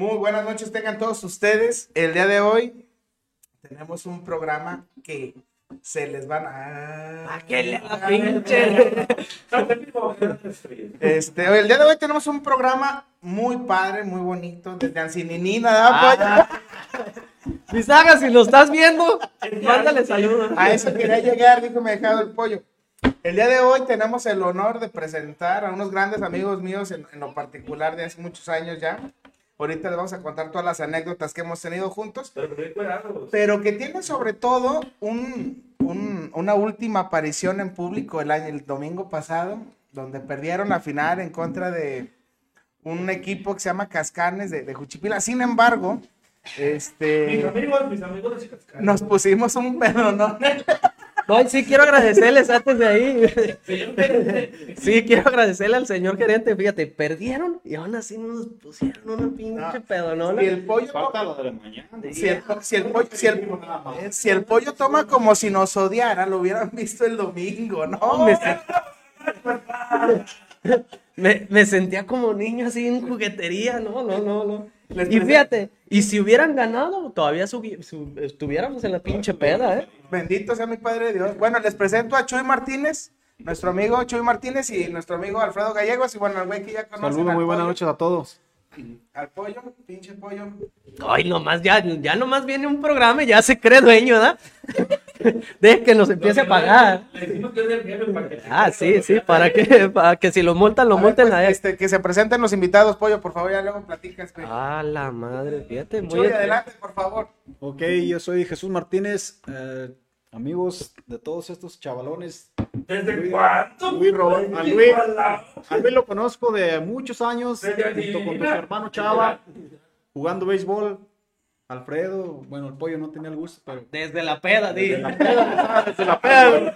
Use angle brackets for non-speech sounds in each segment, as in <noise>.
Muy buenas noches tengan todos ustedes. El día de hoy tenemos un programa que se les van a... ¿A qué le pinche? <laughs> Este, el día de hoy tenemos un programa muy padre, muy bonito, desde Ancinini, nada, Ah, Bisaga, si lo estás viendo, mándale saludos. A eso quería llegar, dijo me dejado el pollo. El día de hoy tenemos el honor de presentar a unos grandes amigos míos en, en lo particular de hace muchos años ya. Ahorita les vamos a contar todas las anécdotas que hemos tenido juntos, pero que tienen sobre todo un, un- una última aparición en público el año, el domingo pasado, donde perdieron la final en contra de un equipo que se llama Cascanes de, de Juchipila. Sin embargo, este, amigos, mis amigos de Cascada. nos pusimos un pedo, ¿no? Sí quiero agradecerles antes de ahí. Sí, quiero agradecerle al señor gerente. Fíjate, perdieron y aún así nos pusieron una pinche No. pedonona. Si el pollo de la mañana. Si el, po- si el pollo, si el- eh, si el pollo toma como si nos odiara, lo hubieran visto el domingo, ¿no? Me, <laughs> me- me sentía como niño así en juguetería, no, no, no, no. Les Y fíjate, y si hubieran ganado, todavía estuviéramos en la pinche peda, ¿eh? Bendito sea mi Padre Dios. Bueno, les presento a Chuy Martínez, nuestro amigo Chuy Martínez y nuestro amigo Alfredo Gallegos. Y bueno, el güey que ya conocen Saludos, al muy buenas noches a todos. Al pollo, pinche pollo. Ay, nomás, ya, ya nomás viene un programa y ya se cree dueño, ¿verdad? <laughs> De que nos empiece a pagar. Le decimos que es del jefe para que. Ah, sí, sí, para que, para que si lo multan, lo A ver, multen pues, a él. este, que se presenten los invitados, pollo, por favor, ya luego platicas. güey. Ah, la madre, fíjate, muy Chuy, adelante, por favor. Ok, yo soy Jesús Martínez. eh, amigos de todos estos chavalones. ¿Desde cuánto? Luis Robert- a Luis, a Luis lo conozco de muchos años, Desde junto con tu Argentina. hermano Chava, jugando béisbol. Alfredo, bueno, el pollo no tenía el gusto, pero Desde la peda, di. desde la peda,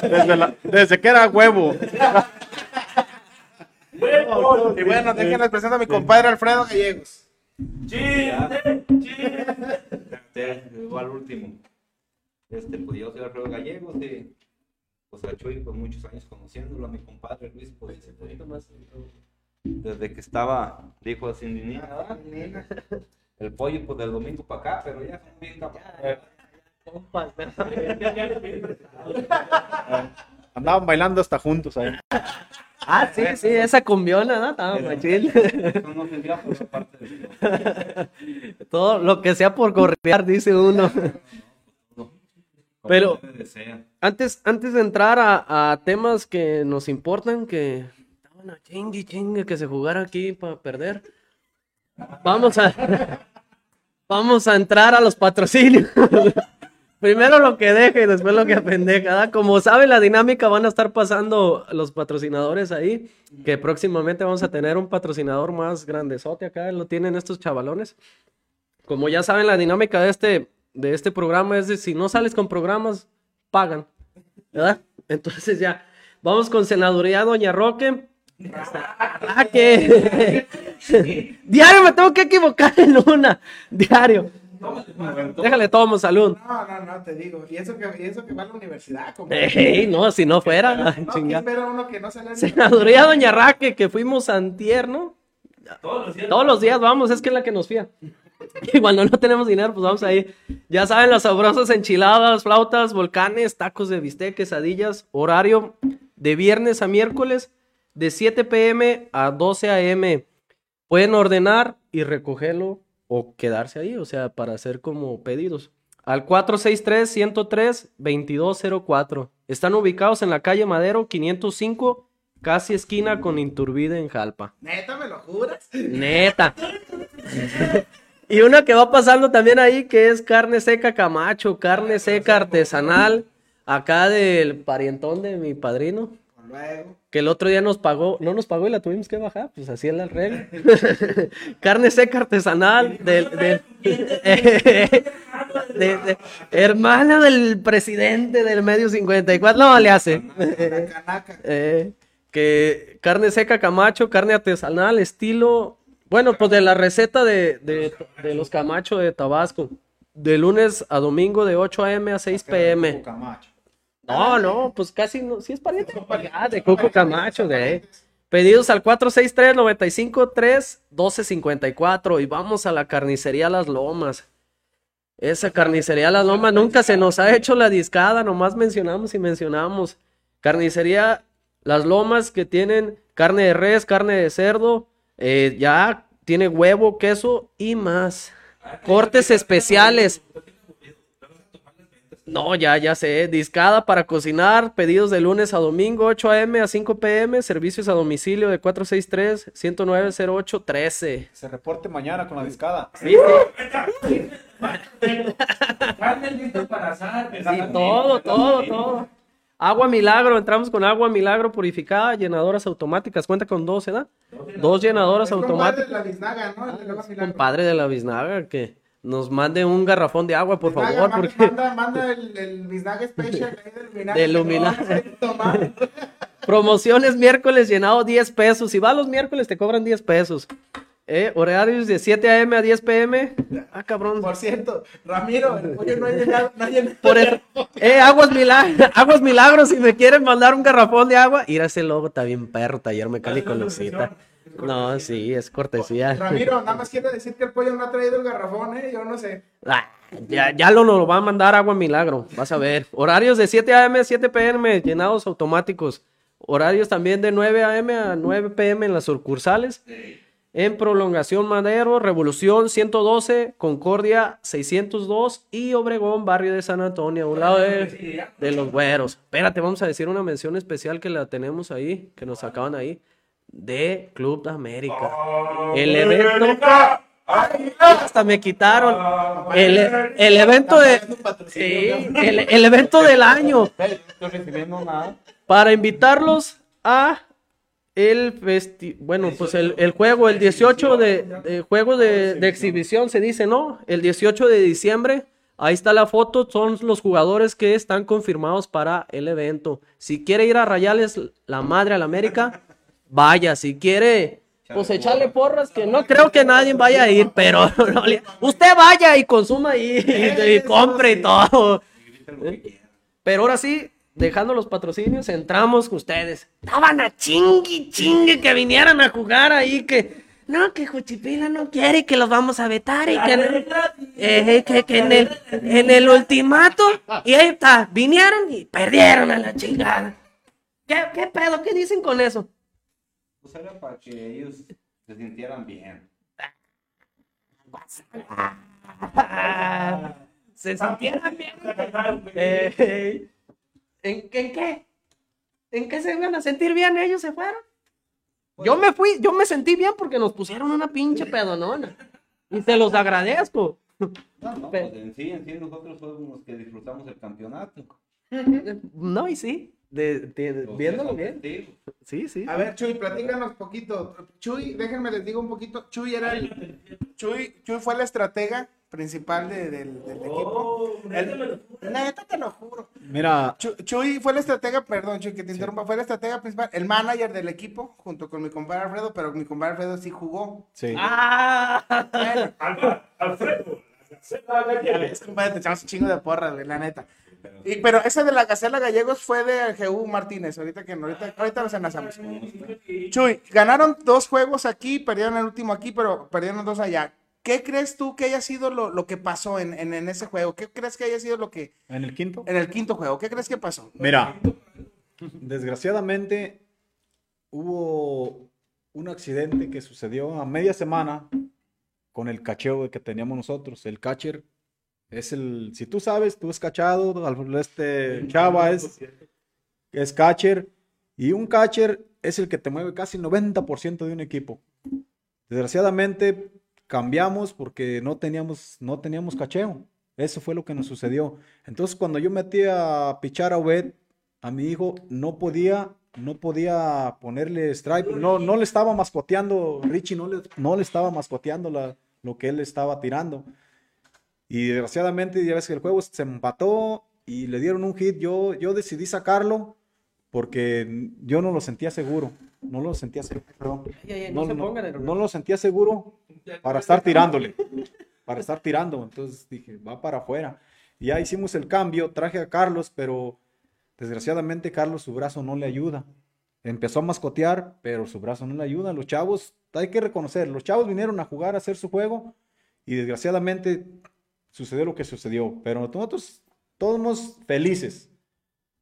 desde, la- desde que era huevo. Y bueno, déjenles presento a mi compadre Alfredo Gallegos. Chiste, chiste. Este, llegó al último. Este, pues yo soy Alfredo Gallegos y pues a Chuy, pues muchos años conociéndolo, a mi compadre Luis, pues desde que estaba, dijo así. El pollo, pues del domingo para acá, pero ya son bien. <laughs> Andaban bailando hasta juntos ahí. Ah, sí, sí, esa cumbiona, ¿no? Estaba machín. <laughs> Todo lo que sea por correar, dice uno. <laughs> Pero-. Antes, antes de entrar a, a temas que nos importan, que estaban a chingue, chingue, que se jugara aquí para perder. Vamos a, <laughs> vamos a entrar a los patrocinios. <laughs> Primero lo que deje y después lo que apendeja. Como sabe la dinámica, van a estar pasando los patrocinadores ahí. Que próximamente vamos a tener un patrocinador más grandezote acá. Lo tienen estos chavalones. Como ya saben, la dinámica de este, de este programa es de si no sales con programas, pagan. ¿Verdad? Entonces ya. Vamos con Senaduría Doña Roque. Ah, que. <laughs> Diario me tengo que equivocar en una. Diario. Déjale, tomo salud. No, no, no, te digo. Y eso que, y eso que va a la universidad, como. <laughs> Ey, no, si no fuera. <laughs> No, chinga. ¿quién espera uno que no sale Senaduría Doña Raque, que fuimos antier, ¿no? Todos los días. Todos los días vamos, es que es la que nos fía. Y cuando no tenemos dinero, pues vamos ahí. Ya saben, las sabrosas enchiladas, flautas, volcanes, tacos de bistec, quesadillas, horario de viernes a miércoles, de 7 pm a 12 am. Pueden ordenar y recogerlo o quedarse ahí, o sea, para hacer como pedidos. Al 463-103-2204. Están ubicados en la calle Madero 505, casi esquina con Inturbide en Jalpa. Neta, ¿me lo juras? Neta. <laughs> Y una que va pasando también ahí, que es carne seca Camacho, carne seca artesanal, acá del parientón de mi padrino, Luego. que el otro día nos pagó, no nos pagó y la tuvimos que bajar, pues así es la regla. <laughs> carne seca artesanal, del, del- <laughs> de- de- hermana del presidente del medio 54, no le hace. <laughs> Eh, que carne seca Camacho, carne artesanal, estilo, bueno, pues de la receta de, de, de los Camacho de Tabasco, de lunes a domingo de 8 a.m. a 6 p.m. Camacho. No, no, pues casi no, sí es pariente ah, de Coco Camacho, de Pedidos al 463-95-3-1254 y vamos a la carnicería Las Lomas. Esa carnicería Las Lomas nunca se nos ha hecho la discada, nomás mencionamos y mencionamos. Carnicería Las Lomas que tienen carne de res, carne de cerdo, eh, ya tiene huevo, queso y más. Cortes especiales. No, ya, ya sé. Discada para cocinar. Pedidos de lunes a domingo, 8 a.m. a 5 p.m. Servicios a domicilio de 463-109-0813. Se reporte mañana con la discada. Sí, Carne lista para asar. sí, todo, todo, todo. Agua Milagro, entramos con agua Milagro purificada, llenadoras automáticas. Cuenta con dos, ¿verdad? Dos llenadoras Es compadre automáticas. de la biznaga, ¿no? El de la biznaga. Compadre de la biznaga, que nos mande un garrafón de agua, por Biznaga, favor, manda- porque Manda, manda el, el biznaga special ahí del tomar. <laughs> promociones miércoles llenado 10 pesos. Si vas los miércoles te cobran 10 pesos. Eh, horarios de 7 a.m. a 10 p.m. Ah, cabrón. Por cierto, Ramiro, el pollo no ha llegado, no ha llegado. Por eso, eh, aguas, milagros, <laughs> aguas milagros, si me quieren mandar un garrafón de agua, ir a ese logo, está bien perro, taller mecánico Lucita. No, sí, es cortesía. Ramiro, nada más quiero decir que el pollo no ha traído el garrafón, ¿eh? Yo no sé. Ah, ya, ya lo, lo va a mandar agua milagro, vas a ver. Horarios de 7 a.m. a 7 p.m. llenados automáticos. Horarios también de 9 a.m. a 9 p.m. en las sucursales. En Prolongación Madero, Revolución 112, Concordia 602 y Obregón, barrio de San Antonio, a un lado de, de los güeros. Espérate, vamos a decir una mención especial que la tenemos ahí, que nos sacaban ahí, de Club de América. El evento, hasta me quitaron. El, el evento de. Sí, el, el evento del año. Para invitarlos a el festi bueno, pues el, el juego, el 18 de, de juego de, de exhibición se dice, ¿no? El 18 de diciembre. Ahí está la foto, son los jugadores que están confirmados para el evento. Si quiere ir a rayarles la madre a la América, <laughs> vaya. Si quiere, pues echarle porras, que no creo que nadie vaya a ir, <laughs> pero <laughs> no usted vaya y consuma y, y- y compre y todo. Pero ahora sí, dejando los patrocinios, entramos con ustedes. Estaban a chingui, chingue que vinieran a jugar ahí, que no, que Juchipila no quiere que los vamos a vetar y que, eh, que, que en, el, en el ultimato, y ahí está, vinieron y perdieron a la chingada. ¿Qué, qué pedo? ¿Qué dicen con eso? Pues era para que ellos se sintieran bien. <laughs> Se sintieran bien. <laughs> Eh, ¿en, qué- ¿En qué? ¿En qué se iban a sentir bien? Ellos se fueron. Yo me fui, yo me sentí bien porque nos pusieron una pinche pedonona. Y se los agradezco. No, no, pues en sí, en sí nosotros fuimos los que disfrutamos el campeonato. No, y sí, de, de- Los viéndolo bien. Sí, sí. A ver, Chuy, platícanos poquito. Chuy, déjenme les digo un poquito. Chuy era el. Chuy, Chuy fue la estratega principal de- del, del equipo. El- neta, te lo juro. Mira, Chu- Chuy fue la estratega, perdón, Chuy, que te interrumpa, fue la estratega principal, el manager del equipo, junto con mi compadre Alfredo, pero mi compadre Alfredo sí jugó. sí. Ah, Bueno, Alba, Alfredo, es compadre, te echamos un chingo de porras, güey, la neta. Y, pero esa de la Gacela Gallegos fue de GU Martínez, ahorita que no, ahorita, ahorita nos enlazamos. Chuy, ganaron dos juegos aquí, perdieron el último aquí, pero perdieron dos allá. ¿Qué crees tú que haya sido lo, lo que pasó en, en, en ese juego? ¿Qué crees que haya sido lo que, En el quinto. en el quinto juego, qué crees que pasó? Mira, desgraciadamente hubo un accidente que sucedió a media semana con el cacheo que teníamos nosotros. El catcher es el, si tú sabes, tú es cachado, al- este Chava es, es catcher y un catcher es el que te mueve casi el 90% de un equipo. Desgraciadamente cambiamos porque no teníamos, no teníamos cacheo. Eso fue lo que nos sucedió. Entonces, cuando yo metí a pichar a Obed, a mi hijo, no podía, no podía ponerle strike. No, no le estaba mascoteando, Richie no le, no le estaba mascoteando lo que él estaba tirando. Y desgraciadamente, ya ves que el juego se empató y le dieron un hit. Yo, yo decidí sacarlo porque yo no lo sentía seguro. No lo sentía seguro. No, no no- lo sentía seguro para estar tirándole. Para estar tirando. Entonces dije, va para afuera. Y ya hicimos el cambio, traje a Carlos, pero desgraciadamente Carlos su brazo no le ayuda. empezó a mascotear, pero su brazo no le ayuda. Los chavos, hay que reconocer, los chavos vinieron a jugar, a hacer su juego y desgraciadamente sucedió lo que sucedió. Pero nosotros todos felices.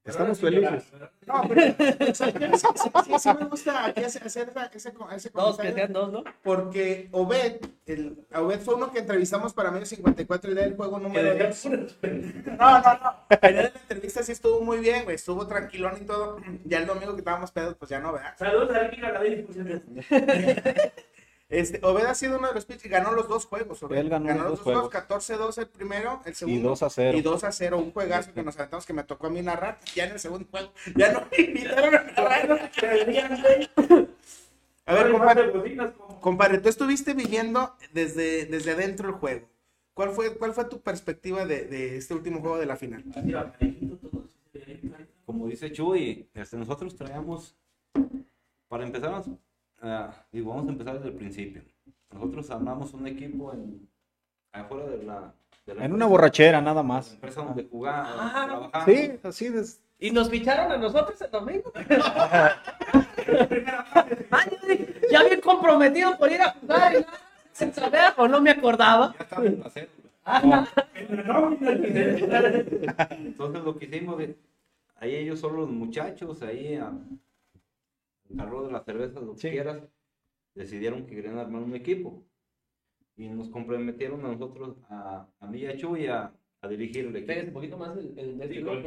Estamos felices. No, pero sí, sí, sí, sí me gusta aquí hacer ese, co- ese Dos, que comentario. sean dos, ¿no? Porque Obed, el, Obed fue uno que entrevistamos para medio 54 y del juego número 10. No, no, no. El día de la entrevista sí estuvo muy bien, güey. Estuvo tranquilón y todo. Ya el domingo que estábamos pedos, pues ya no, ¿verdad? Saludos a por cierto. <laughs> Este, Obed ha sido uno de los pitchers, ganó los dos juegos. Obed. Él ganó los dos juegos. 14-2 el primero, el segundo. Y 2 a 0. Y 2 a 0, un juegazo que nos aventamos que me tocó a mí narrar. Ya en el segundo juego, ya no me invitaron a narrar. A ver, compadre, compadre, tú estuviste viviendo desde, desde adentro el juego. ¿Cuál fue, cuál fue tu perspectiva de, de este último juego de la final? como dice Chuy, este, nosotros traíamos, para empezar, ah, digo, vamos a empezar desde el principio. Nosotros armamos un equipo en, afuera de la, de la En una borrachera, nada más. empresa donde jugamos, Ah, trabajamos. Sí, así es. Y nos ficharon a nosotros el domingo. <laughs> Ay, ya bien comprometido por ir a jugar y nada, sin saber o no me acordaba. Ya estaba en la. Ah, Entonces lo que hicimos, de, ahí ellos son los muchachos, ahí a, el carro de la cerveza, lo que Sí. quieras, decidieron que querían armar un equipo. Y nos comprometieron a nosotros, a, a mí y a Chuy, a, a dirigir el un equipo. poquito más el, el medio.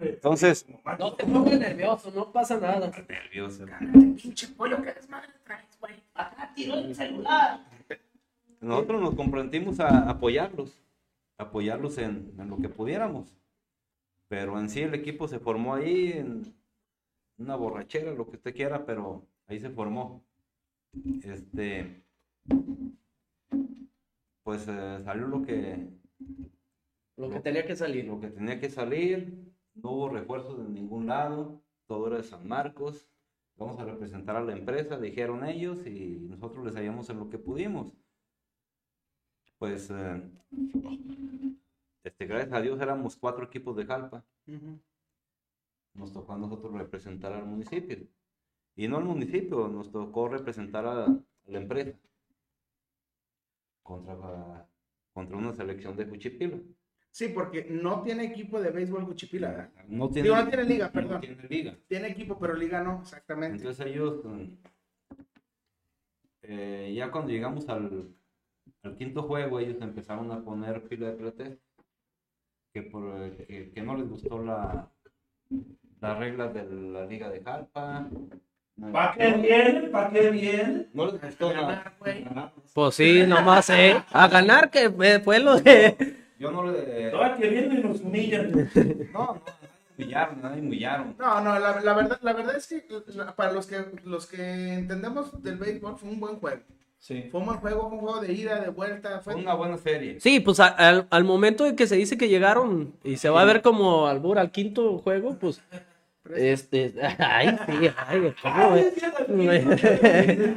Entonces, No te pongas nervioso, no pasa nada. nervioso. Pinche pollo, que desmadre traes, güey. Acá tiró el celular. Nosotros nos comprometimos a apoyarlos, apoyarlos en, en lo que pudiéramos. Pero en sí el equipo se formó ahí en una borrachera, lo que usted quiera, pero ahí se formó. Este, pues eh, salió lo que, Lo que tenía que salir. lo que tenía que salir, no hubo refuerzos de ningún lado, todo era de San Marcos. Vamos a representar a la empresa, dijeron ellos, y nosotros les hallamos en lo que pudimos. Pues, eh, este, gracias a Dios éramos cuatro equipos de Jalpa. Nos tocó a nosotros representar al municipio. Y no al municipio, nos tocó representar a, la empresa. Contra, la- contra una selección de Juchipila. Sí, porque no tiene equipo de béisbol Cuchipila, ¿verdad? No tiene, Digo, no tiene liga, no perdón. tiene liga. Tiene equipo, pero liga no, exactamente. Entonces ellos, mm, eh, ya cuando llegamos al, al quinto juego, ellos empezaron a poner pila de pretextos, que, por, eh, que, que no les gustó la, las reglas de la liga de Jalpa. No, ¿Para qué viene? ¿Para qué viene? no les gustó ganar, güey. Pues sí, nomás, ¿eh? A ganar que fue fue lo de... Yo no le... ¿Para qué viene y nos humillan? No, no, nadie humillaron, nadie humillaron. No, no, la, la verdad, la verdad es que la- para los que los que entendemos del béisbol fue un buen juego. Sí. Fue un buen juego, fue un juego de ida, de vuelta. Fue una buena serie. Sí, pues a- al, al momento de que se dice que llegaron y se va a ver como albur al quinto juego, pues este, <laughs> ay, sí, ay, ¿cómo es? <laughs>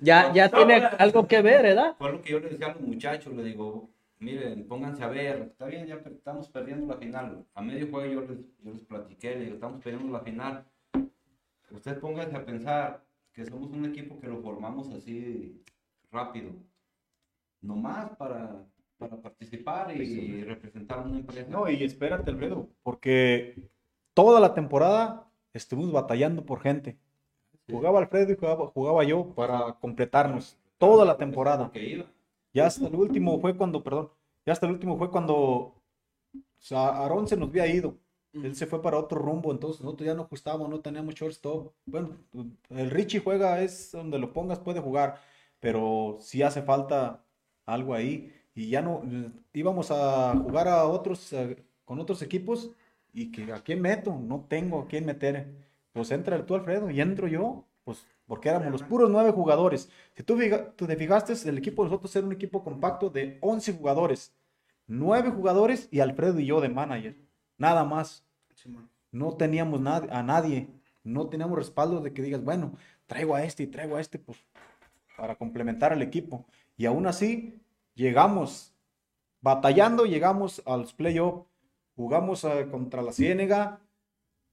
ya, ya tiene algo que ver, ¿verdad? Fue lo que yo le decía a los muchachos, le digo, miren, pónganse a ver, está bien, ya estamos perdiendo la final. A medio juego yo les, yo les platiqué, le digo, estamos perdiendo la final. Ustedes pónganse a pensar que somos un equipo que lo formamos así rápido, nomás para, para participar y representar a una empresa. No, y espérate, Alfredo, porque toda la temporada estuvimos batallando por gente. Jugaba Alfredo y jugaba, jugaba yo para completarnos toda la temporada. Ya hasta el último fue cuando, perdón, ya hasta el último fue cuando o sea, Aarón se nos había ido. Él se fue para otro rumbo, entonces nosotros ya no ajustábamos, no teníamos shortstop. Bueno, el Richie juega, es donde lo pongas, puede jugar, pero sí hace falta algo ahí. Y ya no, íbamos a jugar a otros, eh, con otros equipos, y que a quién meto, no tengo a quién meter. Pues entra tú, Alfredo, y entro yo, pues porque éramos los puros nueve jugadores. Si tú, te fijaste, el equipo de nosotros era un equipo compacto de 11 jugadores. Nueve jugadores y Alfredo y yo de manager. Nada más. No teníamos a nadie. No teníamos respaldo de que digas, bueno, traigo a este y traigo a este, pues, para complementar al equipo. Y aún así, llegamos, batallando, llegamos a los playoffs. Jugamos eh, contra la Ciénega.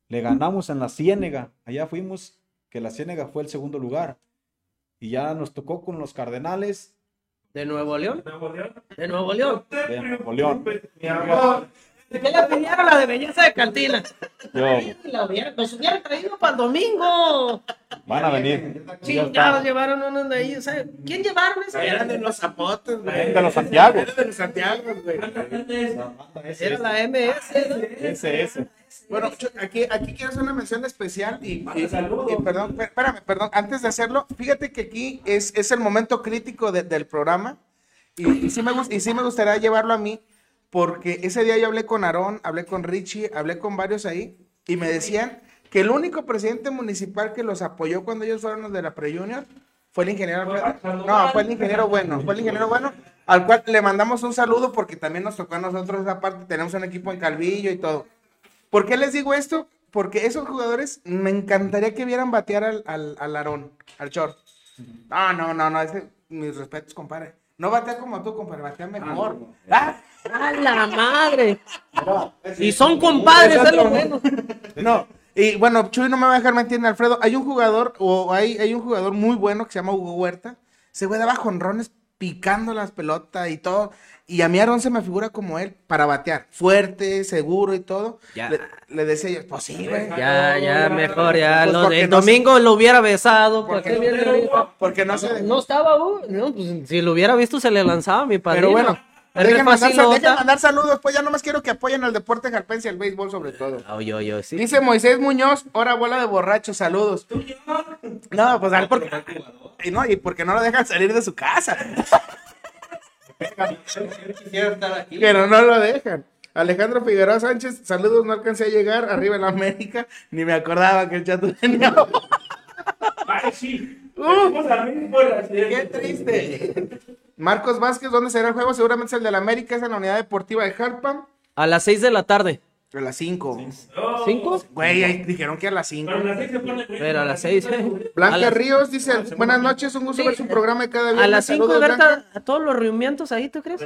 Le ganamos en la Ciénega. Allá fuimos, que la Ciénega fue el segundo lugar. Y ya nos tocó con los Cardenales ¿De Nuevo León? Nuevo León. ¿De Nuevo León? de Nuevo León. Mi amor. ¿De qué le pidieron la de belleza de cantina? Yo, La los hubieran traído para el domingo. van a venir. Chingados, llevaron unos de ahí. ¿sabe? ¿Quién llevaron ese? Eran de los zapotes, güey. De los Santiago. Eran de los Santiago, güey. Era la MS. ese. Bueno, aquí, aquí quiero hacer una mención especial y, y- y perdón, per- espérame, perdón, antes de hacerlo, fíjate que aquí es, es el momento crítico de- del programa y, y sí me, y sí me gustaría llevarlo a mí porque ese día yo hablé con Aarón, hablé con Richie, hablé con varios ahí y me decían que el único presidente municipal que los apoyó cuando ellos fueron los de la pre-junior fue el ingeniero Alfredo. No, fue el ingeniero bueno, fue el ingeniero bueno, al cual le mandamos un saludo porque también nos tocó a nosotros esa parte, tenemos un equipo en Calvillo y todo. ¿Por qué les digo esto? Porque esos jugadores me encantaría que vieran batear al, al, al Aarón, al Chor. No, no, no, no, ese, mis respetos, compadre. No batea como tú, compadre, batea mejor. Ah, ¡A la madre! Y son compadres, es lo bueno. no, y bueno, Chuy no me va a dejar mentir, Alfredo. Hay un jugador, o hay, hay un jugador muy bueno que se llama Hugo Huerta. Ese güey daba jonrones picando las pelotas y todo. Y a mí Aarón se me figura como él para batear. Fuerte, seguro y todo. Ya. Le, le decía yo, pues sí, güey. Ya, ya, mejor, ya. Pues lo del no se- domingo lo hubiera besado. ¿para Porque qué no-? Porque no se. No estaba, uh, no, pues, si lo hubiera visto se le lanzaba mi padre. Pero bueno, dejen mandar, facilota. dejen mandar saludos, pues ya nomás quiero que apoyen al deporte jalpense y al béisbol sobre todo. Yo, yo, sí. Dice Moisés Muñoz, hora bola de borrachos, saludos. No, pues al porque y no, y porque no lo dejan salir de su casa. Pero no lo dejan. Alejandro Figueroa Sánchez, saludos, no alcancé a llegar arriba en la América, ni me acordaba que el chato tenía. Uh. Qué triste. Marcos Vázquez, ¿dónde será el juego? Seguramente es el de la América, es en la unidad deportiva de Jalpa. A las 6 de la tarde. A las 5. ¿Cinco? Güey, ahí dijeron que a las 5. Pero las seis se pone- Pero a las 6. Blanca a las, Ríos dice, buenas noches, un gusto Sí. ver su programa de cada viernes. a las 5, Saludos, Berta, Blanca. a todos los reunimientos ahí, ¿tú crees?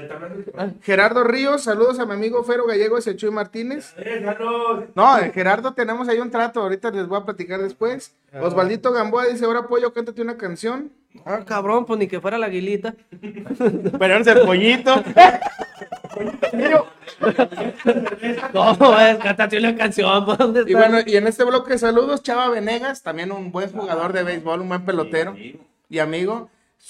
Gerardo Ríos, saludos a mi amigo Fero Gallego y a Chuy Martínez. Eh. No, eh, Gerardo, tenemos ahí un trato, ahorita les voy a platicar después. Osvaldito Gamboa dice, ahora pollo, cántate una canción. Ah, cabrón, pues ni que fuera la aguilita. <laughs> Pero es el pollito. <laughs> No, es, cántate una canción, ¿por ¿dónde está? Y bueno, y en este bloque saludos, Chava Venegas, también un buen jugador de béisbol, un buen pelotero y amigo.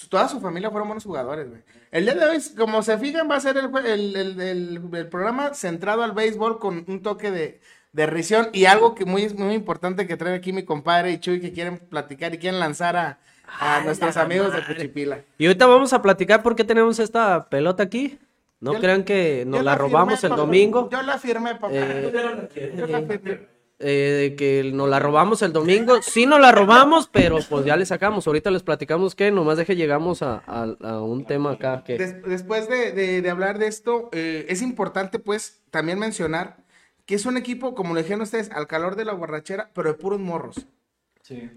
Toda su familia fueron buenos jugadores, güey. El día de hoy, como se fijan, va a ser el, jue- el, el- el- el programa centrado al béisbol con un toque de, de risión y algo que muy, muy importante que trae aquí mi compadre y Chuy que quieren platicar y quieren lanzar a, a nuestros amigos de Cuchipila. Y ahorita vamos a platicar por qué tenemos esta pelota aquí. No Yo- crean que nos la robamos firmé, el domingo. Yo la firmé, papá. Eh, Yo la firmé. eh, que nos la robamos el domingo. Sí nos la robamos, pero pues ya le sacamos. Ahorita les platicamos que nomás deje llegamos a, a- a un tema acá que... Des- después de, de- de hablar de esto, eh, es importante pues también mencionar que es un equipo, como lo dijeron ustedes, al calor de la borrachera, pero de puros morros.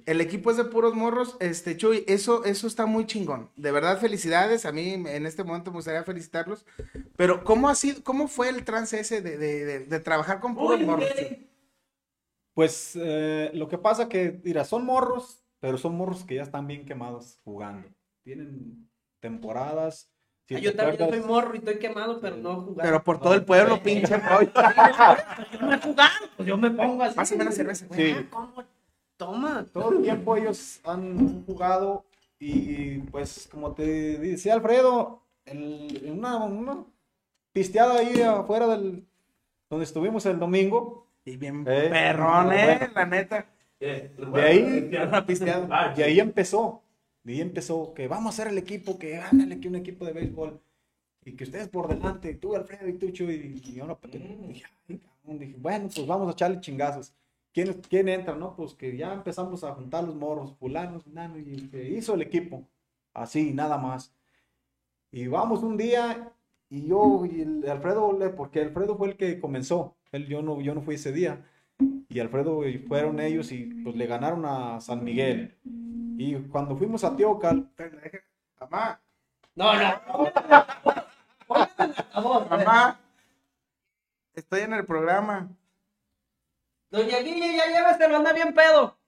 El equipo es de puros morros, este Chuy, eso, eso está muy chingón. De verdad, felicidades. A mí en este momento me gustaría felicitarlos. Pero, ¿cómo ha sido, cómo fue el trance ese de, de- de- de trabajar con puros Uy, morros? Chuy? Pues eh, lo que pasa que, mira, son morros, pero son morros que ya están bien quemados jugando. Tienen temporadas. si te acuerdas- morro y estoy quemado, pero no jugando. Pero por todo el pueblo, <laughs> pinche rollo. yo me jugando, pues yo me pongo así. Pásame una cerveza, güey. Sí. Ah, ¿cómo? Toma. todo el tiempo ellos han jugado y pues como te decía Alfredo, en una, una pisteada ahí afuera del donde estuvimos el domingo, Y bien Eh, perrón, eh, bueno. la neta. Eh, De ahí- Una pisteada. Ah, y ahí empezó, y ahí empezó que vamos a hacer el equipo, que ándale que un equipo de béisbol y que ustedes por delante, tú Alfredo y tú Chuy, y yo no, pues, dije, "Ay, cabrón", dije, bueno, pues vamos a echarle chingazos. ¿Quién, ¿Quién entra? No, pues que ya empezamos a juntar los morros, fulanos, fulano, y que hizo el equipo. Así, nada más. Y vamos un día, y yo y el Alfredo, porque Alfredo fue el que comenzó. Él, yo, no, yo no fui ese día. Y Alfredo y fueron ellos y pues le ganaron a San Miguel. Y cuando fuimos a Teocal, Mamá, No, no. <laughs> mamá. Estoy en el programa. Doña Guille, ya lléveselo, anda bien pedo.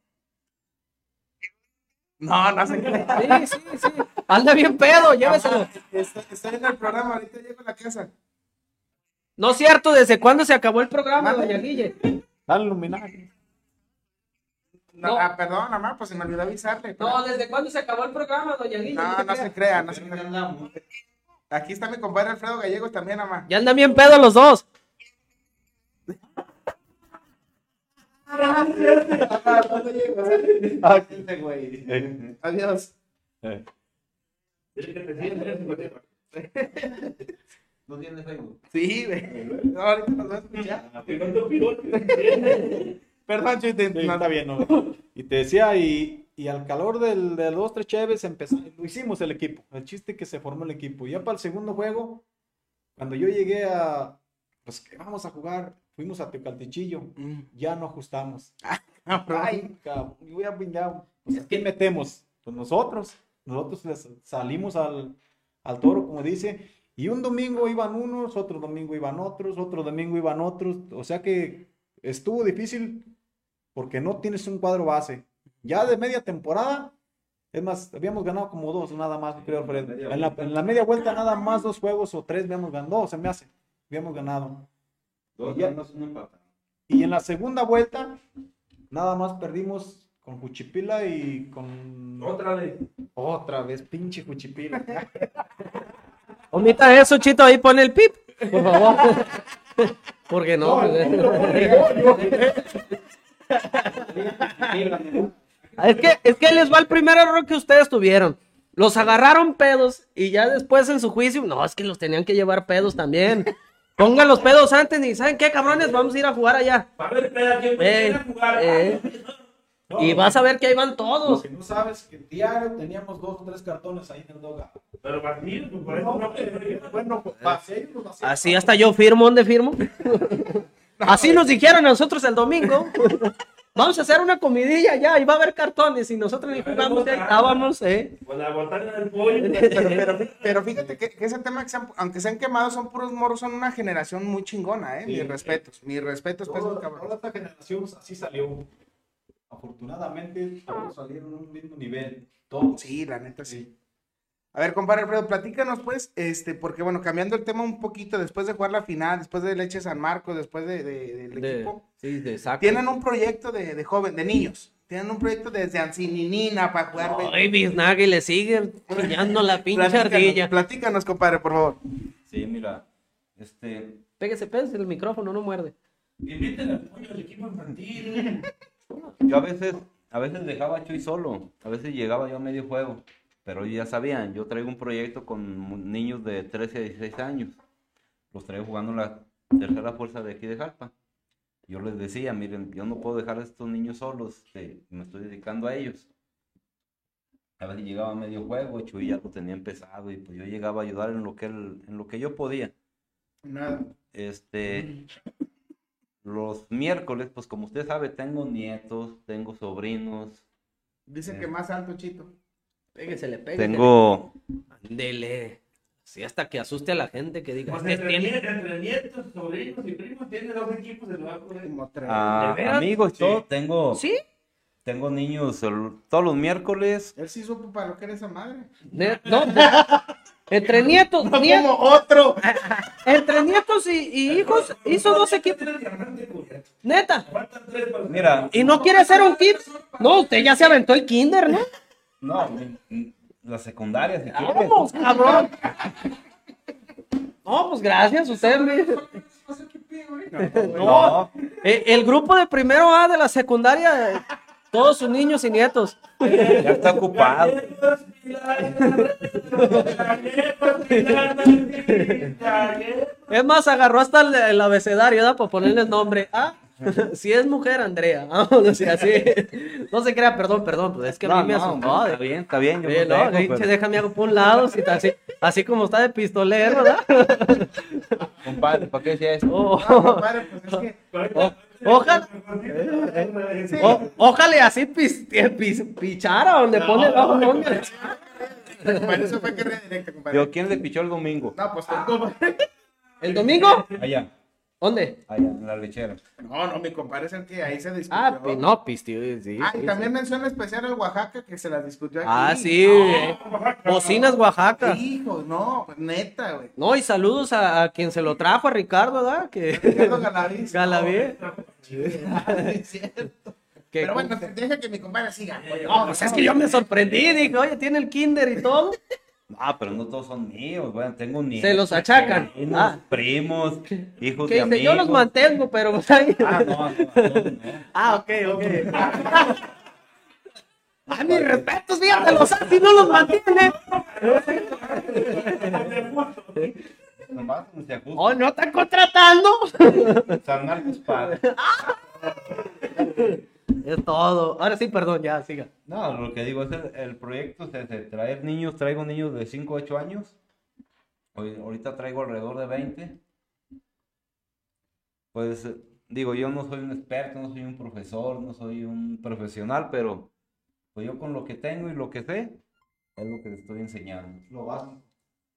No, no se crea. Sí, sí, sí. Anda bien pedo, lléveselo. Estoy, estoy en el programa, ahorita llego a la casa. No es cierto, ¿desde cuándo se acabó el programa, doña Guille? Dale. No, No. Ah, perdón, mamá, pues se me olvidó avisarle. No, ¿desde cuándo se acabó el programa, doña Guille? No, no crea. se crea, no se crea. andamos. Aquí está mi compadre Alfredo Gallegos también, mamá. Ya andan bien pedo los dos. Este. Adiós. ¿No tienes Facebook? Sí, güey. No, ahorita nos va a escuchar. Perdón, bien, ¿no? Y te decía, y, y al calor del, de los tres cheves empezó, lo hicimos el equipo. El chiste que se formó el equipo. Ya para el segundo juego, cuando yo llegué a, pues que vamos a jugar, fuimos a Tecaltichillo, Mm. ya no ajustamos. <laughs> Cabrón. Ay, cabrón, yo voy a pingar. Pues, ¿quién metemos? Pues nosotros. Nosotros les salimos al, al toro, como dice, y un domingo iban unos, otro domingo iban otros, otro domingo iban otros. O sea que estuvo difícil porque no tienes un cuadro base. Ya de media temporada, es más, habíamos ganado como dos, nada más, creo, Fred. En la, en la media vuelta, nada más dos juegos o tres habíamos ganado, dos se me hace, habíamos ganado. Dos Y ya- ganas, uno empatado. Y en la segunda vuelta, nada más perdimos con Juchipila y con. Otra vez. Otra vez, pinche Juchipila. <laughs> Omita eso, Chito, ahí pone el pip, por favor. <laughs> Porque no. pues, <laughs> Es que, es que les va el primer error que ustedes tuvieron. Los agarraron pedos y ya después en su juicio, no, es que los tenían que llevar pedos también. Pongan los pedos antes y ¿saben qué, cabrones? Vamos a ir a jugar allá. Va a haber peda que Eh, quiera jugar. eh. Y vas a ver que ahí van Lo todos. que no sabes que diario teníamos dos o tres cartones ahí en el doga. Pero Martín, pues por eso no. Bueno, pasé y los vacíos. Así hasta yo firmo, ¿dónde firmo? <laughs> Así nos dijeron a nosotros el domingo. <laughs> Vamos a hacer una comidilla ya y va a haber cartones y nosotros ni jugamos, ya estábamos, ¿eh? Con la botana del pollo. <laughs> Pero, pero, pero fíjate que, que ese tema, que se han- aunque se han quemado, son puros morros, son una generación muy chingona, ¿eh? Sí. Mis respetos, mis respetos, pues, Toda, cabrón. toda esta generación así salió. Afortunadamente, todos salieron a un mismo nivel. Todos. Sí, la neta, sí. A ver, compadre Alfredo, platícanos, pues, este, porque, bueno, cambiando el tema un poquito, después de jugar la final, después de Leche San Marcos, después de, de- del equipo, sí, de saco. tienen un proyecto de, de joven, de niños. Tienen un proyecto desde Ancininina para jugar. Ay, Biznagui le sigue chillando la pinche platícanos, ardilla. platícanos, compadre, por favor. Sí, mira, este, Pégese, pégese el micrófono, no muerde. Inviten al pollo al equipo infantil. yo a veces, a veces dejaba a Chuy solo, a veces llegaba yo a medio juego, pero ellos ya sabían, yo traigo un proyecto con niños de 13 a 16 años, los traigo jugando en la tercera fuerza de aquí de Jalpa. Yo les decía, miren, yo no puedo dejar a estos niños solos, este, me estoy dedicando a ellos. A veces llegaba a medio juego, y Chuy ya lo tenía empezado y pues yo llegaba a ayudar en lo que él, en lo que yo podía. Nada. Este, los miércoles, pues como usted sabe, tengo nietos, tengo sobrinos, Dicen que más alto, Chito. Pégese, pégese. tengo, Dele. Sí, hasta que asuste a la gente que diga. Pues "Este entre, tiene- nie- entre nietos, sobrinos y primos tiene dos equipos de lugar ah, amigos, y todo, tengo, ¿Sí? tengo niños el- todos los miércoles, Él sí supo para lo que era esa madre. De- no, de- entre <laughs> nietos, No nie- como otro. entre nietos y, y hijos, hizo dos equipos. Neta. Mira, ¿Y no quiere hacer un kit? No, usted ya se aventó el kinder, ¿no? no, mi- la secundaria, si quieres. Vamos, cabrón. No, pues gracias, usted me... No, Eh, El grupo de primero A de la secundaria, todos sus niños y nietos. ya está ocupado. Es más, agarró hasta el, el abecedario, ¿verdad? Para ponerle nombre. Ah, <laughs> si es mujer, Andrea. <laughs> Vamos, así, así. No se crea, perdón, perdón, pues es que a No, mí me no, asustó. está bien, está bien, yo Eh, no dejo, pinche, pero- déjame hago por un lado, si está así, así como está de pistolero, ¿verdad? <laughs> compadre, ¿para qué decía eso? Oh, No, compadre, pues es que. ojalá, o- ojalá y así pis, pis- pichara donde pone el ojo. Compadre, eso fue carrera directa, compadre. Digo, ¿quién le pichó el domingo? No, pues tú, compadre. ¿El domingo? Allá. ¿Dónde? allá en la lechera. No, no, mi compadre es el que ahí se discutió. Ah, pi- no, pistió, sí. Ah, sí, y sí. también mención especial al Oaxaca que se la discutió aquí. Ah, sí. eh. Bocinas Oaxaca. Hijo, no, neta, güey. No, y saludos a, a quien se lo trajo, a Ricardo, ¿verdad? Que... Ricardo Galaviz. Galaviz. Es cierto. que- Pero bueno, deja que mi compadre siga. Oye, No, pues es que yo me sorprendí, dije, oye, tiene el kinder y todo. Ah, pero no todos son míos, bueno, tengo nietos. Se los achacan. sobrinos, Ah. primos, <laughs> hijos de dice, amigos. yo los mantengo, pero pues. Ah, no, no, no, no. Ah, ok, ok. Ah, mis respetos, fíjate, los si no los mantiene. Oh, no están contratando. San Marcos Padre. Es todo. Ahora sí, perdón, ya, siga. No, lo que digo es el, el proyecto es de traer niños, traigo niños de 5 a 8 años. Hoy- ahorita traigo alrededor de 20. Pues digo, yo no soy un experto, no soy un profesor, no soy un profesional, pero pues yo con lo que tengo y lo que sé, es lo que les estoy enseñando. Lo básico.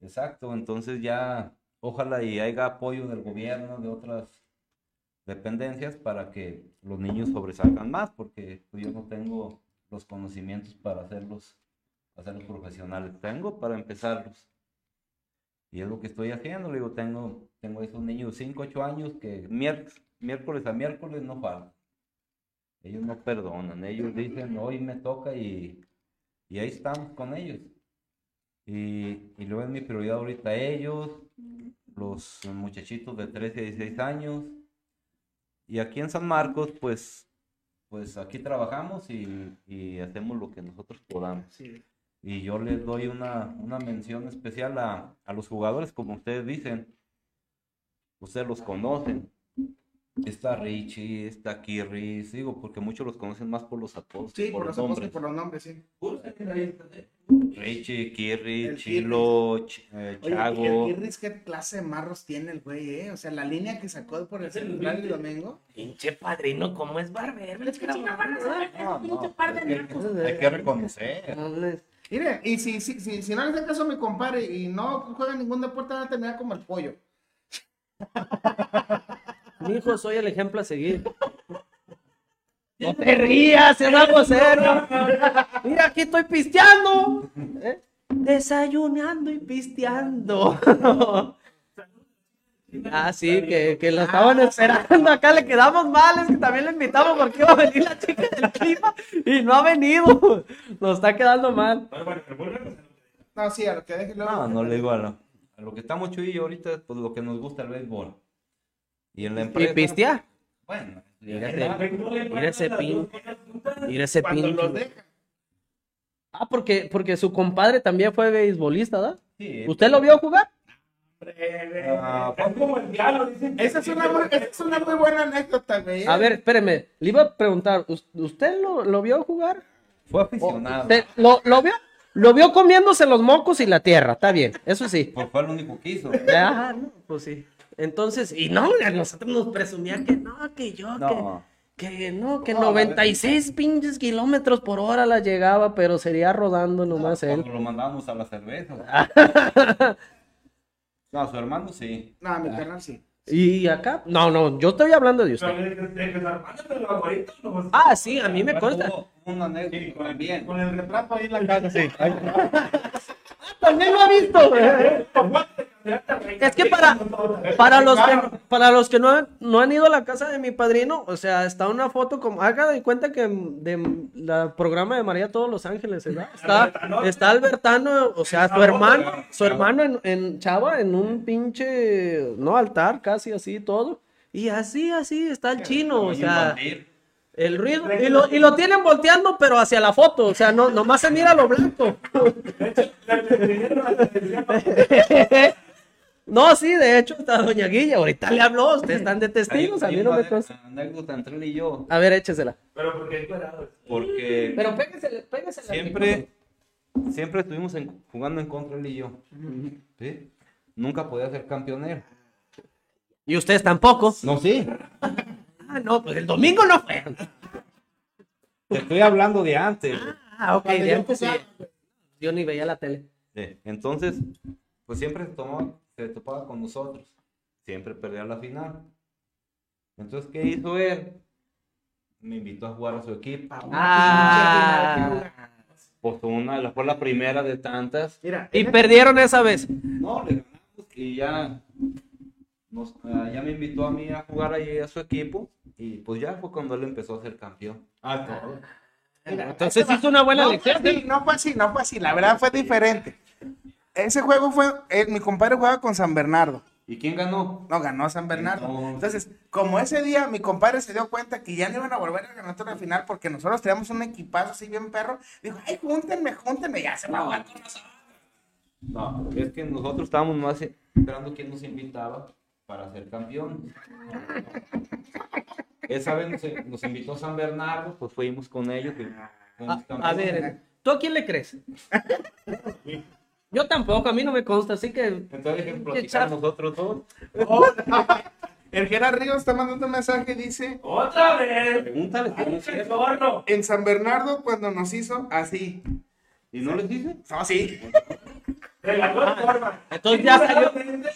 Exacto, entonces ya ojalá y haya apoyo del gobierno, de otras dependencias para que los niños sobresalgan más, porque pues, yo no tengo los conocimientos para hacerlos, hacerlos profesionales. Tengo para empezarlos. Y es lo que estoy haciendo, le tengo, tengo esos niños de 5, 8 años que miércoles, a miércoles no faltan. Ellos no perdonan, ellos dicen, hoy me toca y, y ahí estamos con ellos. Y, y luego es mi prioridad ahorita ellos, los muchachitos de 13 a 16 años. Y aquí en San Marcos, pues, pues aquí trabajamos y, y hacemos lo que nosotros podamos. Y yo les doy una, una mención especial a, a los jugadores, como ustedes dicen. Ustedes los conocen. Está Richie, está Kirry, digo, porque muchos los conocen más por los apodos. Sí, por los apodos y por los nombres, sí. Richie, Kirry, El Chilo, Ch- eh, Oye, Chago. y el Kirris, qué clase de marros tiene el güey, eh. O sea, la línea que sacó por el celular el domingo. Pinche padrino, ¿cómo es barbero? No, no, hay que- hay que reconocer. <laughs> Mire, y si, si, si, si no le hace caso a mi compadre y no juega ningún deporte, van a terminar como el pollo. <laughs> Mi hijo, soy el ejemplo a seguir. No te rías, es algo serio. Mira, aquí estoy pisteando. ¿eh? Desayunando y pisteando. <laughs> Ah, sí, que, que lo estaban esperando. Acá le quedamos mal, es que también le invitamos porque iba a venir la chica del clima y no ha venido. Nos está quedando mal. No, sí, a lo que deje. No, no le digo a lo, a lo que estamos Chuy y yo ahorita, pues lo que nos gusta el béisbol. Y en la Y empresa. pistear. Bueno, Mira ese, mira ese pin. Mira ese pin. Ah, porque, porque su compadre también fue beisbolista, ¿verdad? sí, ¿Usted lo vio jugar? ah, como el diablo, dicen. Esa es una, muy- esa es una muy buena anécdota, güey. eh. A ver, espéreme. Le iba a preguntar, ¿us- ¿usted lo, lo vio jugar? fue aficionado. ¿Usted ¿Lo, lo vio? Lo vio comiéndose los mocos y la tierra, está bien, eso sí. Pues fue el único que hizo. Ah, no, pues sí. Entonces, y no, a nosotros nos presumía que no, que yo, No, que, que no, que 96 pinches kilómetros por hora la llegaba, pero sería rodando nomás él. cuando lo mandábamos a la cerveza. <laughs> No, su hermano sí. No, mi canal sí. Y acá, no, no, yo estoy hablando de usted. Pero no, Ah, sí, a mí me consta. Hubo Una anécdota Sí, con el, también. con el retrato ahí en la casa, sí. <laughs> También lo ha visto. Es que para, para los que, para los que no, han- no han ido a la casa de mi padrino, o sea, está una foto como, haga de cuenta que de la programa de María Todos los Ángeles, ¿verdad? Está, está Albertano, o sea, su hermano, su hermano en, en Chava, en un pinche, no altar, casi así todo. Y así, así está el chino, o sea. El ruido. Y lo, y lo tienen volteando, pero hacia la foto, o sea, no, nomás se mira lo blanco. <laughs> No, sí, de hecho, está Doña Guilla, ahorita le habló, ustedes están de testigos, a mí no me consta. anécdota entre él y yo. A ver, échesela. Pero porque. Porque Pero péguesele. al siempre, siempre estuvimos en- jugando en contra él y yo. ¿sí? Nunca podía ser campeonero. Y ustedes tampoco. No, sí. Ah, no, pues el domingo no fue. Te estoy hablando de antes. Ah, ok, Cuando de yo antes sí. jugaba, Yo ni veía la tele. Sí, Entonces, pues siempre se, tomaba, se topaba con nosotros. Siempre perdía la final. Entonces, ¿qué hizo él? Me invitó a jugar a su equipo. Ah. Pues una, fue la primera de tantas. Mira, Y perdieron esa vez. No, le ganamos y ya, nos- ah, ya me invitó a mí a jugar ahí a su equipo. Y pues ya fue cuando él empezó a ser campeón. Ah, todo. mira, Entonces hizo una buena no lección. Fue así, no fue así, no fue así. La verdad fue diferente. Ese juego fue, eh, mi compadre jugaba con San Bernardo. ¿Y quién ganó? No, ganó San Bernardo. No. Entonces, como ese día mi compadre se dio cuenta que ya no iban a volver a ganar otra final porque nosotros teníamos un equipazo así bien perro, dijo, ay, júntenme, júntenme, ya se va a jugar con nosotros. No, es que nosotros estábamos más esperando quién nos invitaba para ser campeón. Esa vez nos, nos invitó San Bernardo, pues fuimos con ellos. y fuimos A, ver, ¿tú a quién le crees? Yo tampoco, a mí no me consta, así que. Entonces platicar nosotros dos. <laughs> El Gerard Ríos está mandando un mensaje, dice, ¡Otra vez! Pregúntale no en San Bernardo cuando nos hizo así. ¿Y no les dice? No, sí. <laughs> Regaló la forma. Entonces ya salió,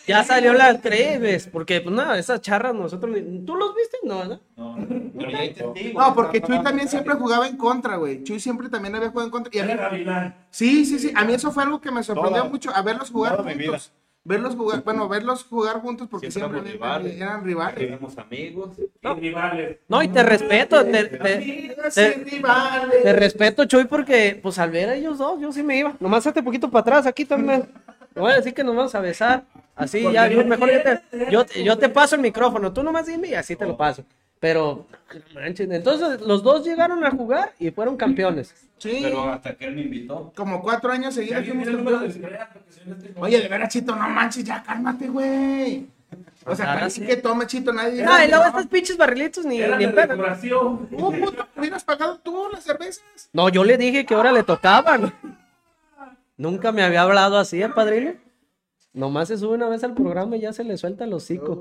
ya salió la crees, porque pues nada, esas charras nosotros. ¿Tú los viste? No, ¿no? No, pero ya. No, porque Chuy también siempre jugaba en contra, güey. Chuy siempre también había jugado en contra. Y a mí- sí, sí, sí. A mí eso fue algo que me sorprendió Toda- mucho, a verlos jugar toda mi vida. juntos. Verlos jugar, bueno, verlos jugar juntos porque Siempre rivales. eran rivales. Éramos amigos. Y rivales. No, y te respeto, te, te- te- y rivales. te respeto, Chuy, porque pues al ver a ellos dos, yo sí me iba. Nomás hazte poquito para atrás, aquí también. Te voy a decir que nos vamos a besar. Así, ya, yo, mejor yo te, <laughs> yo, te- yo te paso el micrófono, tú nomás dime y así te lo paso. Pero, no manches, entonces los dos llegaron a jugar y fueron campeones. Sí, Pero hasta que él me invitó. como cuatro años seguidos fuimos campeones. no Oye, de veras, Chito, no manches, ya cálmate, güey. O sea, Ahora casi sí. que tome, Chito, nadie. Ah, y luego estos pinches barrilitos ni, ni en pedo. ¿Cómo puto hubieras pagado tú las cervezas? No, yo le dije que ahora le tocaban. Nunca me había hablado así el padrino. Nomás se sube una vez al programa y ya se le suelta el hocico.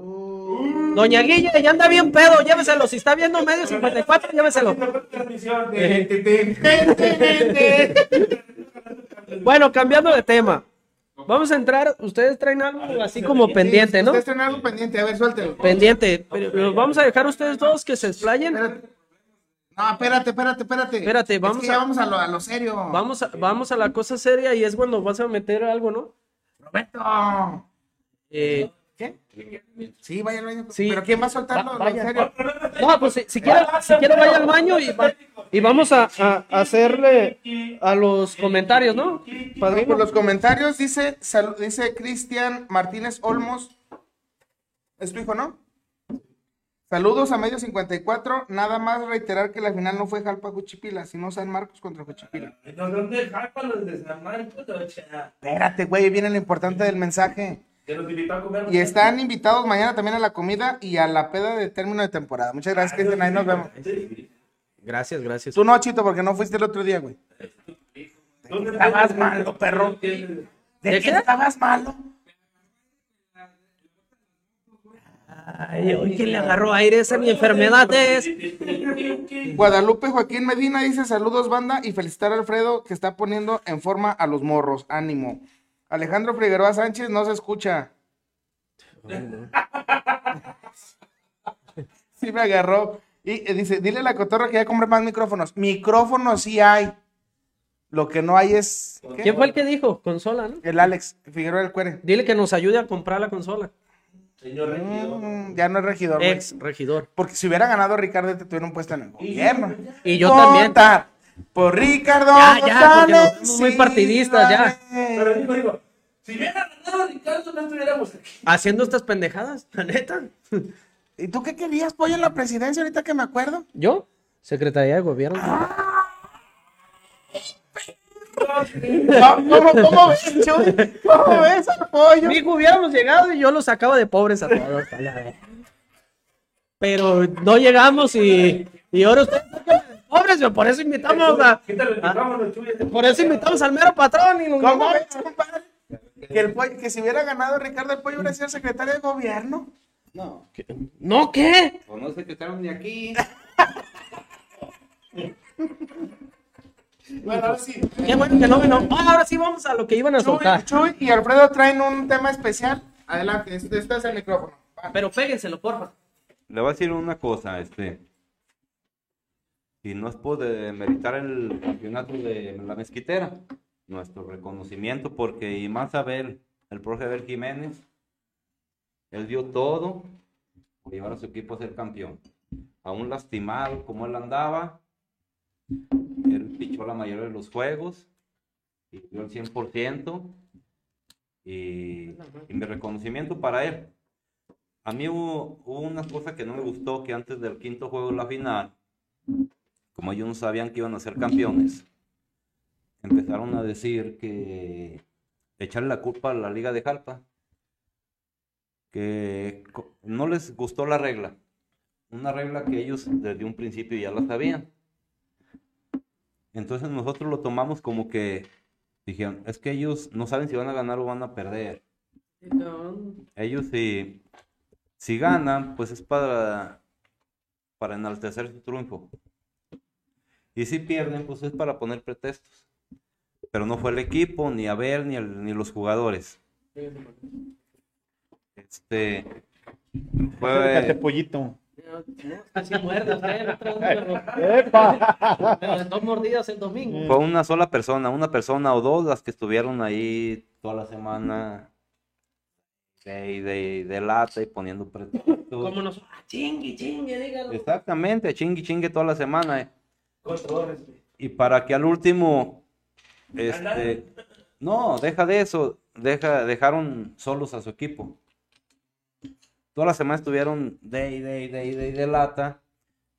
Doña Guilla, ya anda bien pedo, lléveselo. Si está viendo medio 54, lléveselo. <laughs> Bueno, cambiando de tema. Vamos a entrar, ustedes traen algo así como pendiente, ¿no? Ustedes tienen algo pendiente, a ver, suéltelo. Pendiente. Pero, pero vamos a dejar ustedes todos que se explayen. Espérate. No, espérate, espérate, espérate. Espérate, Es vamos que ya a- vamos a lo, a lo serio. Vamos a, vamos a la cosa seria y es cuando vas a meter algo, ¿no? Roberto. Eh, ¿Qué? Sí, vaya al baño. Sí. Pero ¿quién va a soltar Va- vaya. serio? No, pues si, si quiere, si quiere vaya al baño y, va- y vamos a, hacerle a los comentarios, ¿no? Padrino. Por los comentarios dice, dice Cristian Martínez Olmos. ¿Es tu hijo, no? Saludos a medio 54. Nada más reiterar que la final no fue Jalpa Juchipila, sino San Marcos contra Juchipila. ¿No dónde japa los de San Marcos? Espérate, güey, viene lo importante del mensaje. Que nos invitó a comer. Y están invitados mañana también a la comida y a la peda de término de temporada. Muchas gracias, Cristian. Ahí nos vemos. Gracias, gracias. Tú no, Chito, porque no fuiste el otro día, güey. ¿Dónde Estabas malo, perro. ¿De ¿De ¿De qué? estabas malo? Ay, hoy que le agarró aire, esa es mi enfermedad es. Guadalupe Joaquín Medina dice saludos banda y felicitar a Alfredo que está poniendo en forma a los morros. Ánimo. Alejandro Figueroa Sánchez no se escucha. <laughs> Sí me agarró. Y eh, dice, dile a la cotorra que ya compre más micrófonos. Micrófonos sí hay. Lo que no hay es... ¿qué? ¿Quién fue el que dijo? Consola, ¿no? El Alex Figueroa del Cuere. Dile que nos ayude a comprar la consola. Señor regidor. Mm, ya no es regidor. Ex regidor. Porque si hubiera ganado Ricardo te tuvieran puesto en el gobierno. Y yo también. Por Ricardo Ya, ya, porque muy partidistas, ya. Pero digo, digo, si hubiera ganado Ricardo, no estuviéramos aquí. Haciendo estas pendejadas, la neta. ¿Y tú qué querías, pollo, en la presidencia ahorita que me acuerdo? ¿Yo? Secretaría de Gobierno. ¿Cómo, cómo ves, Chuy? ¿Cómo ves al pollo? Mijo, hubiéramos llegado y yo los sacaba de pobres a todos. a la vez. Pero no llegamos y, y ahora ustedes pobres, por eso invitamos a, Chuy. por eso invitamos al mero patrón y nos ¿Cómo ves, compadre? Que, el pollo- que si hubiera ganado Ricardo, el pollo hubiera sido secretario de gobierno. No, ¿No qué? pues no sé qué traen de aquí. <laughs> Bueno, ahora sí. Qué bueno que no vino. Ah, ahora sí vamos a lo que iban a Chuy, soltar. Chuy y Alfredo traen un tema especial. Adelante, este, este es el micrófono. Va. Pero péguenselo, porfa. le voy a decir una cosa, este. Y no es por demeritar el campeonato de la mezquitera, nuestro reconocimiento, porque y más Abel, el profe Abel Jiménez, él dio todo por llevar a su equipo a ser campeón. Aún lastimado como él andaba, él pichó la mayoría de los juegos y el 100%. Y, y mi reconocimiento para él. A mí hubo, hubo una cosa que no me gustó, que antes del quinto juego de la final, como ellos no sabían que iban a ser campeones, empezaron a decir que echarle la culpa a la Liga de Jalpa, que no les gustó la regla, una regla que ellos desde un principio ya la sabían. Entonces nosotros lo tomamos como que dijeron, es que ellos no saben si van a ganar o van a perder. Ellos si, si ganan, pues es para, para enaltecer su triunfo. Y si pierden, pues es para poner pretextos. Pero no fue el equipo, ni Abel, ni, el- ni los jugadores. Este Acércate, fue, pollito. <laughs> <laughs> <laughs> Mordidas el domingo. fue una sola persona, una persona o dos las que estuvieron ahí toda la semana de, de, de lata y poniendo pretextos. Como nos. Ah, chingue, chingue, dígalo. Exactamente, chingue chingue toda la semana. eh. Contadores. Y para que al último, este, no, deja de eso, deja, dejaron solos a su equipo. Toda la semana estuvieron de y de y de y de y de lata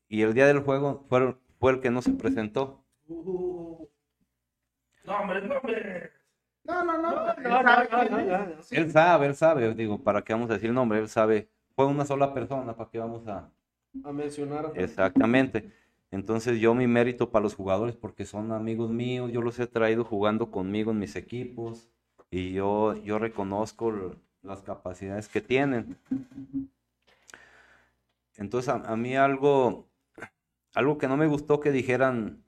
y el día del juego fue, fue el que no se presentó. Uh, no, hombre, no, hombre. No, no, no. No, él no, sabe no, quién no, es. no, no, sí. Él sabe, él sabe, digo, ¿para qué vamos a decir el nombre? Él sabe, fue una sola persona, ¿para qué vamos a...? A mencionar. Exactamente. Entonces yo mi mérito para los jugadores porque son amigos míos, yo los he traído jugando conmigo en mis equipos y yo, yo reconozco las capacidades que tienen. Entonces a, a mí algo, algo que no me gustó que dijeran,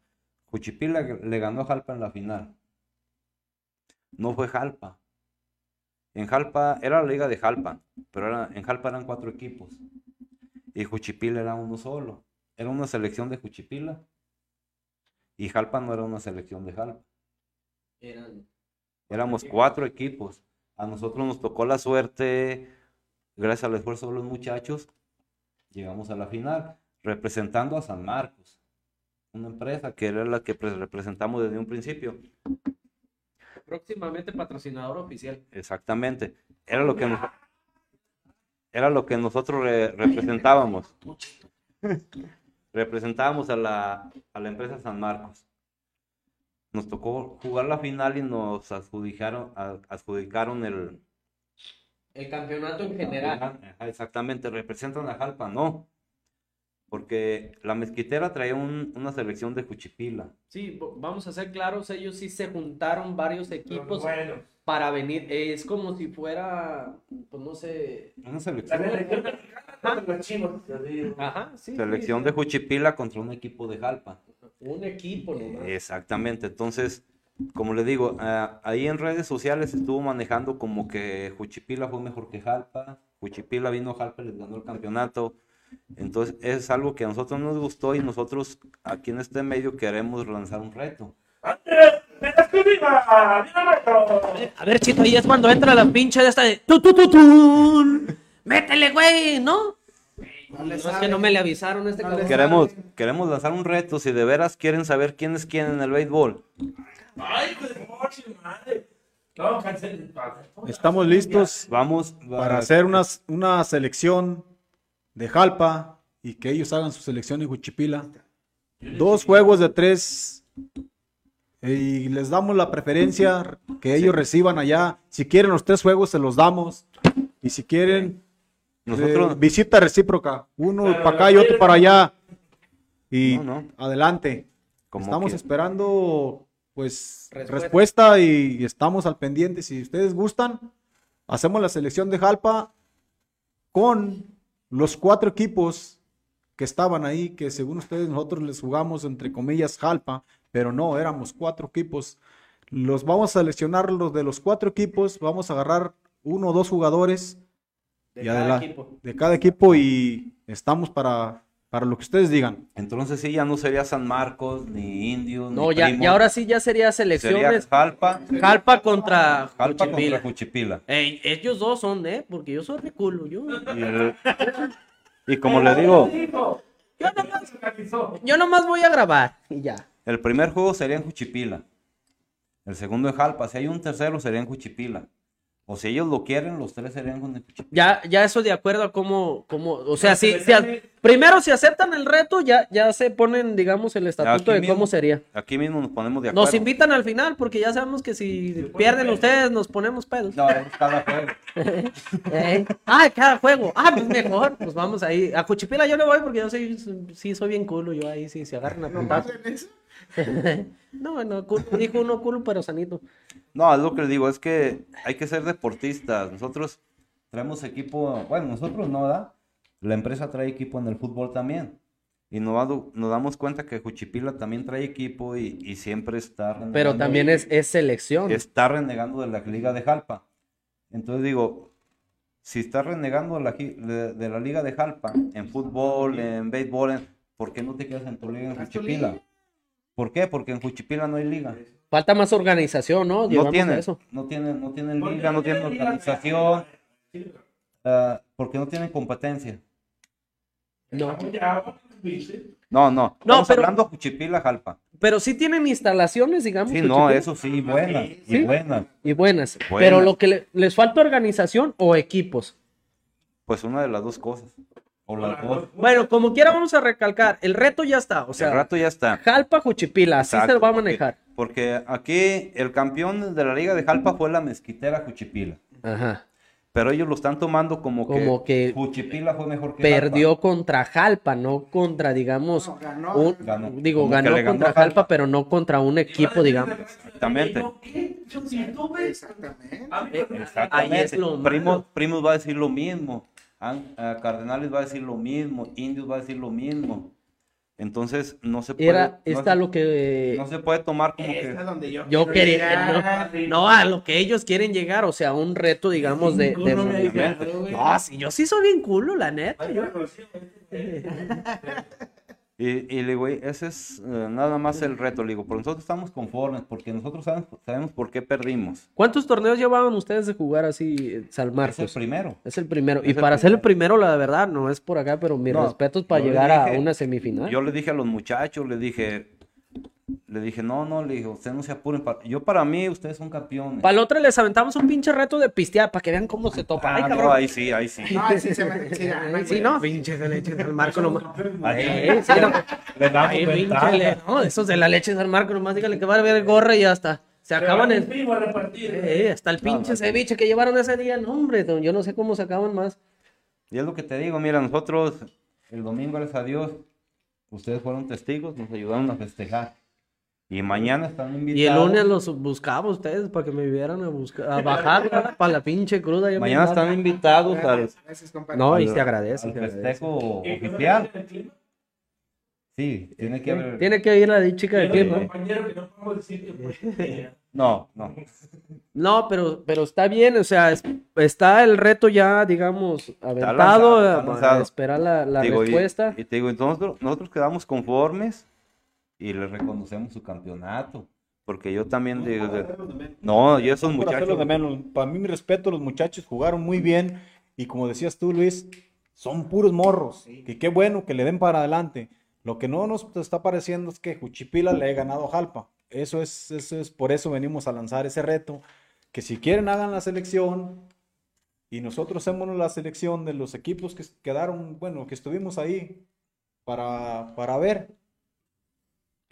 Juchipila le ganó a Jalpa en la final. No fue Jalpa. En Jalpa, era la liga de Jalpa, pero era, en Jalpa eran cuatro equipos y Juchipila era uno solo. Era una selección de Juchipila y Jalpa no era una selección de Jalpa. Eran- Éramos cuatro equipos. A nosotros nos tocó la suerte, gracias al esfuerzo de los muchachos, llegamos a la final, representando a San Marcos, una empresa que era la que pues, representamos desde un principio. Próximamente patrocinador oficial. Exactamente. Era lo que nos- era lo que nosotros re- representábamos. <laughs> Representábamos a la, a la empresa San Marcos. Nos tocó jugar la final y nos adjudicaron, adjudicaron el, El campeonato en general. Exactamente, representan a Jalpa, no. Porque la mezquitera traía un- una selección de Juchipila. Sí, vamos a ser claros, ellos sí se juntaron varios equipos Bueno, para venir. Es como si fuera, pues no sé. Una la selección, sí. selección sí, de Juchipila contra un equipo de Jalpa. Un equipo nomás. Exactamente, entonces, como le digo, ah, ahí en redes sociales estuvo manejando como que Juchipila fue mejor que Jalpa, Juchipila vino a Jalpa y les ganó el campeonato. Entonces, es algo que a nosotros nos gustó y nosotros aquí en este medio queremos lanzar un reto. A ver, Chito, ahí es cuando entra la pinche de esta de tu tun. Métele, güey, ¿no? No es que no me le avisaron a este No. Queremos, queremos lanzar un reto, si de veras quieren saber quién es quién en el béisbol. ¡Ay, madre! Estamos listos Vamos para hacer unas, una selección de Jalpa y que ellos hagan su selección en Juchipila. Dos juegos de tres y les damos la preferencia que ellos reciban allá. Si quieren los tres juegos, se los damos. Y si quieren, Nosotros, eh, visita recíproca. Uno Pero para acá y otro para allá. Y No, no. adelante. como estamos que- esperando, pues, Respuesta. respuesta. y estamos al pendiente. Si ustedes gustan, hacemos la selección de Jalpa con los cuatro equipos que estaban ahí, que según ustedes nosotros les jugamos entre comillas Jalpa, pero no, éramos cuatro equipos. Los vamos a seleccionar los de los cuatro equipos, vamos a agarrar uno o dos jugadores De y cada equipo. de cada equipo y estamos para, para lo que ustedes digan. Entonces sí, ya no sería San Marcos, ni Indios, No, ni ya, y ahora sí ya sería sería selecciones. Jalpa, Jalpa contra Jalpa contra Juchipila. Ey, ellos dos son, ¿eh? Porque yo soy reculo. Yo, Y, el- y como le digo, yo, nomás, yo nomás voy a grabar y ya. el primer juego sería en Juchipila. El segundo en Jalpa. Si hay un tercero, sería en Juchipila. O si ellos lo quieren, los tres serían con Juchipila. Ya, ya eso de acuerdo a cómo, cómo o sea, si, si a- primero si aceptan el reto, ya, ya se ponen, digamos, el estatuto aquí de cómo sería. Aquí mismo nos ponemos de acuerdo. Nos invitan al final porque ya sabemos que si pierden ustedes nos ponemos pedos. No, es cada juego. <laughs> Eh, Ah, cada juego. Ah, pues mejor. Pues vamos ahí. A Cuchipila yo le voy porque yo soy, sí soy bien culo. Yo ahí sí se agarran a ¿Nomás No, bueno, culo, dijo uno culo pero sanito. No, es lo que les digo, es que hay que ser deportistas. Nosotros traemos equipo, bueno, nosotros no, ¿da? La empresa trae equipo en el fútbol también. Y nos, nos damos cuenta que Juchipila también trae equipo y, y siempre está renegando, Pero también es, es selección. está renegando de la Liga de Jalpa. Entonces digo, si está renegando de la, de, de la Liga de Jalpa en fútbol, en béisbol, en- ¿por qué no te quedas en tu liga en ¿Haz tu Juchipila? ¿Por qué? Porque en Juchipila no hay liga. Falta más organización, ¿no? No Llegamos tienen, eso. no tienen, no tienen liga, no tienen organización, ah, porque no tienen competencia. No. No, no, No, estamos pero- hablando Juchipila, Jalpa. Pero sí tienen instalaciones, digamos. Sí, no, eso sí, buenas, y buenas. Y buenas. Buenas. Pero lo que le- les falta organización o equipos. Pues una de las dos cosas. O. Bueno, como quiera vamos a recalcar, el reto ya está. O sea, el rato ya está. Jalpa, Juchipila, así se Exacto, va a manejar. Porque aquí el campeón de la Liga de Jalpa fue la Mezquitera Juchipila. Ajá. Pero ellos lo están tomando como, Como que Juchipila fue mejor que Perdió contra Jalpa, no contra, digamos, No, ganó. un- Ganó. digo, Como que ganó contra Jalpa. Jalpa, pero no contra un equipo, digamos. Exactamente. Exactamente. Ahí es lo malo. Primos, Primos va a decir lo mismo. An- ah, Cardenales va a decir lo mismo. Indios va a decir lo mismo. Entonces, no se puede. Era, no, está se, lo que no se puede tomar como que. es donde yo, yo quiero quería, llegar. no, no, a lo que ellos quieren llegar, o sea, un reto, digamos, de... de- no, sí, yo sí soy bien culo, la neta. yo- <laughs> Y, y le digo, ese es eh, nada más el reto. Le digo, pero nosotros estamos conformes porque nosotros sabemos, sabemos por qué perdimos. ¿Cuántos torneos llevaban ustedes de jugar así, eh, San Es el Marcos? primero. Es el primero. Y el para ser el primero. la verdad, no es por acá, pero mis No, respetos para llegar a una semifinal. Yo le dije a los muchachos, le dije, le dije, no, no, le dije, ustedes no se apuren. Yo para mí, ustedes son campeones. Para el otro les aventamos un pinche reto de pistear para que vean cómo se topa. Ay, Ah, no, ahí sí, ahí sí. <laughs> No, ahí sí se me sí, Sí, no, pinche de leche San Marco nomás. Ahí. Sí, no. Le damos pinche no, esos de la leche de San Marco nomás dígale que va a ver gorra y ya está. Se acaban el. Primo a repartir. Eh, hasta el pinche ceviche que llevaron ese día, no, hombre, don, yo no sé cómo se acaban más. Y es lo que te digo, mira, nosotros el domingo, gracias a Dios, ustedes fueron testigos, nos ayudaron a festejar. Y mañana están invitados. Y el lunes los buscaba ustedes para que me vieran a buscar, a bajar <laughs> para la pinche cruda. ya Mañana están invitados al, Gracias. No, y se agradece. al festejo ¿Qué cosa oficial. tiene el clima? Sí, tiene que haber. Tiene que ir la chica de que no <laughs> No, no. No, pero, pero está bien, o sea, es- está el reto ya, digamos, aventado, lanzado, está a- a lanzado. esperar la, la Digo, y- respuesta. Y, te digo, entonces nosotros quedamos conformes y le reconocemos su campeonato. Porque yo también digo, de- no, y esos muchachos, de menos. Para mí, mi respeto, los muchachos jugaron muy bien. Y como decías tú, Luis, son puros morros. Y qué bueno que le den para adelante. Lo que no nos está pareciendo es que Juchipila le haya ganado a Jalpa. Eso es, eso es, por eso venimos a lanzar ese reto. Que si quieren hagan la selección. Y nosotros hacemos la selección de los equipos que quedaron, bueno, que estuvimos ahí para, para ver.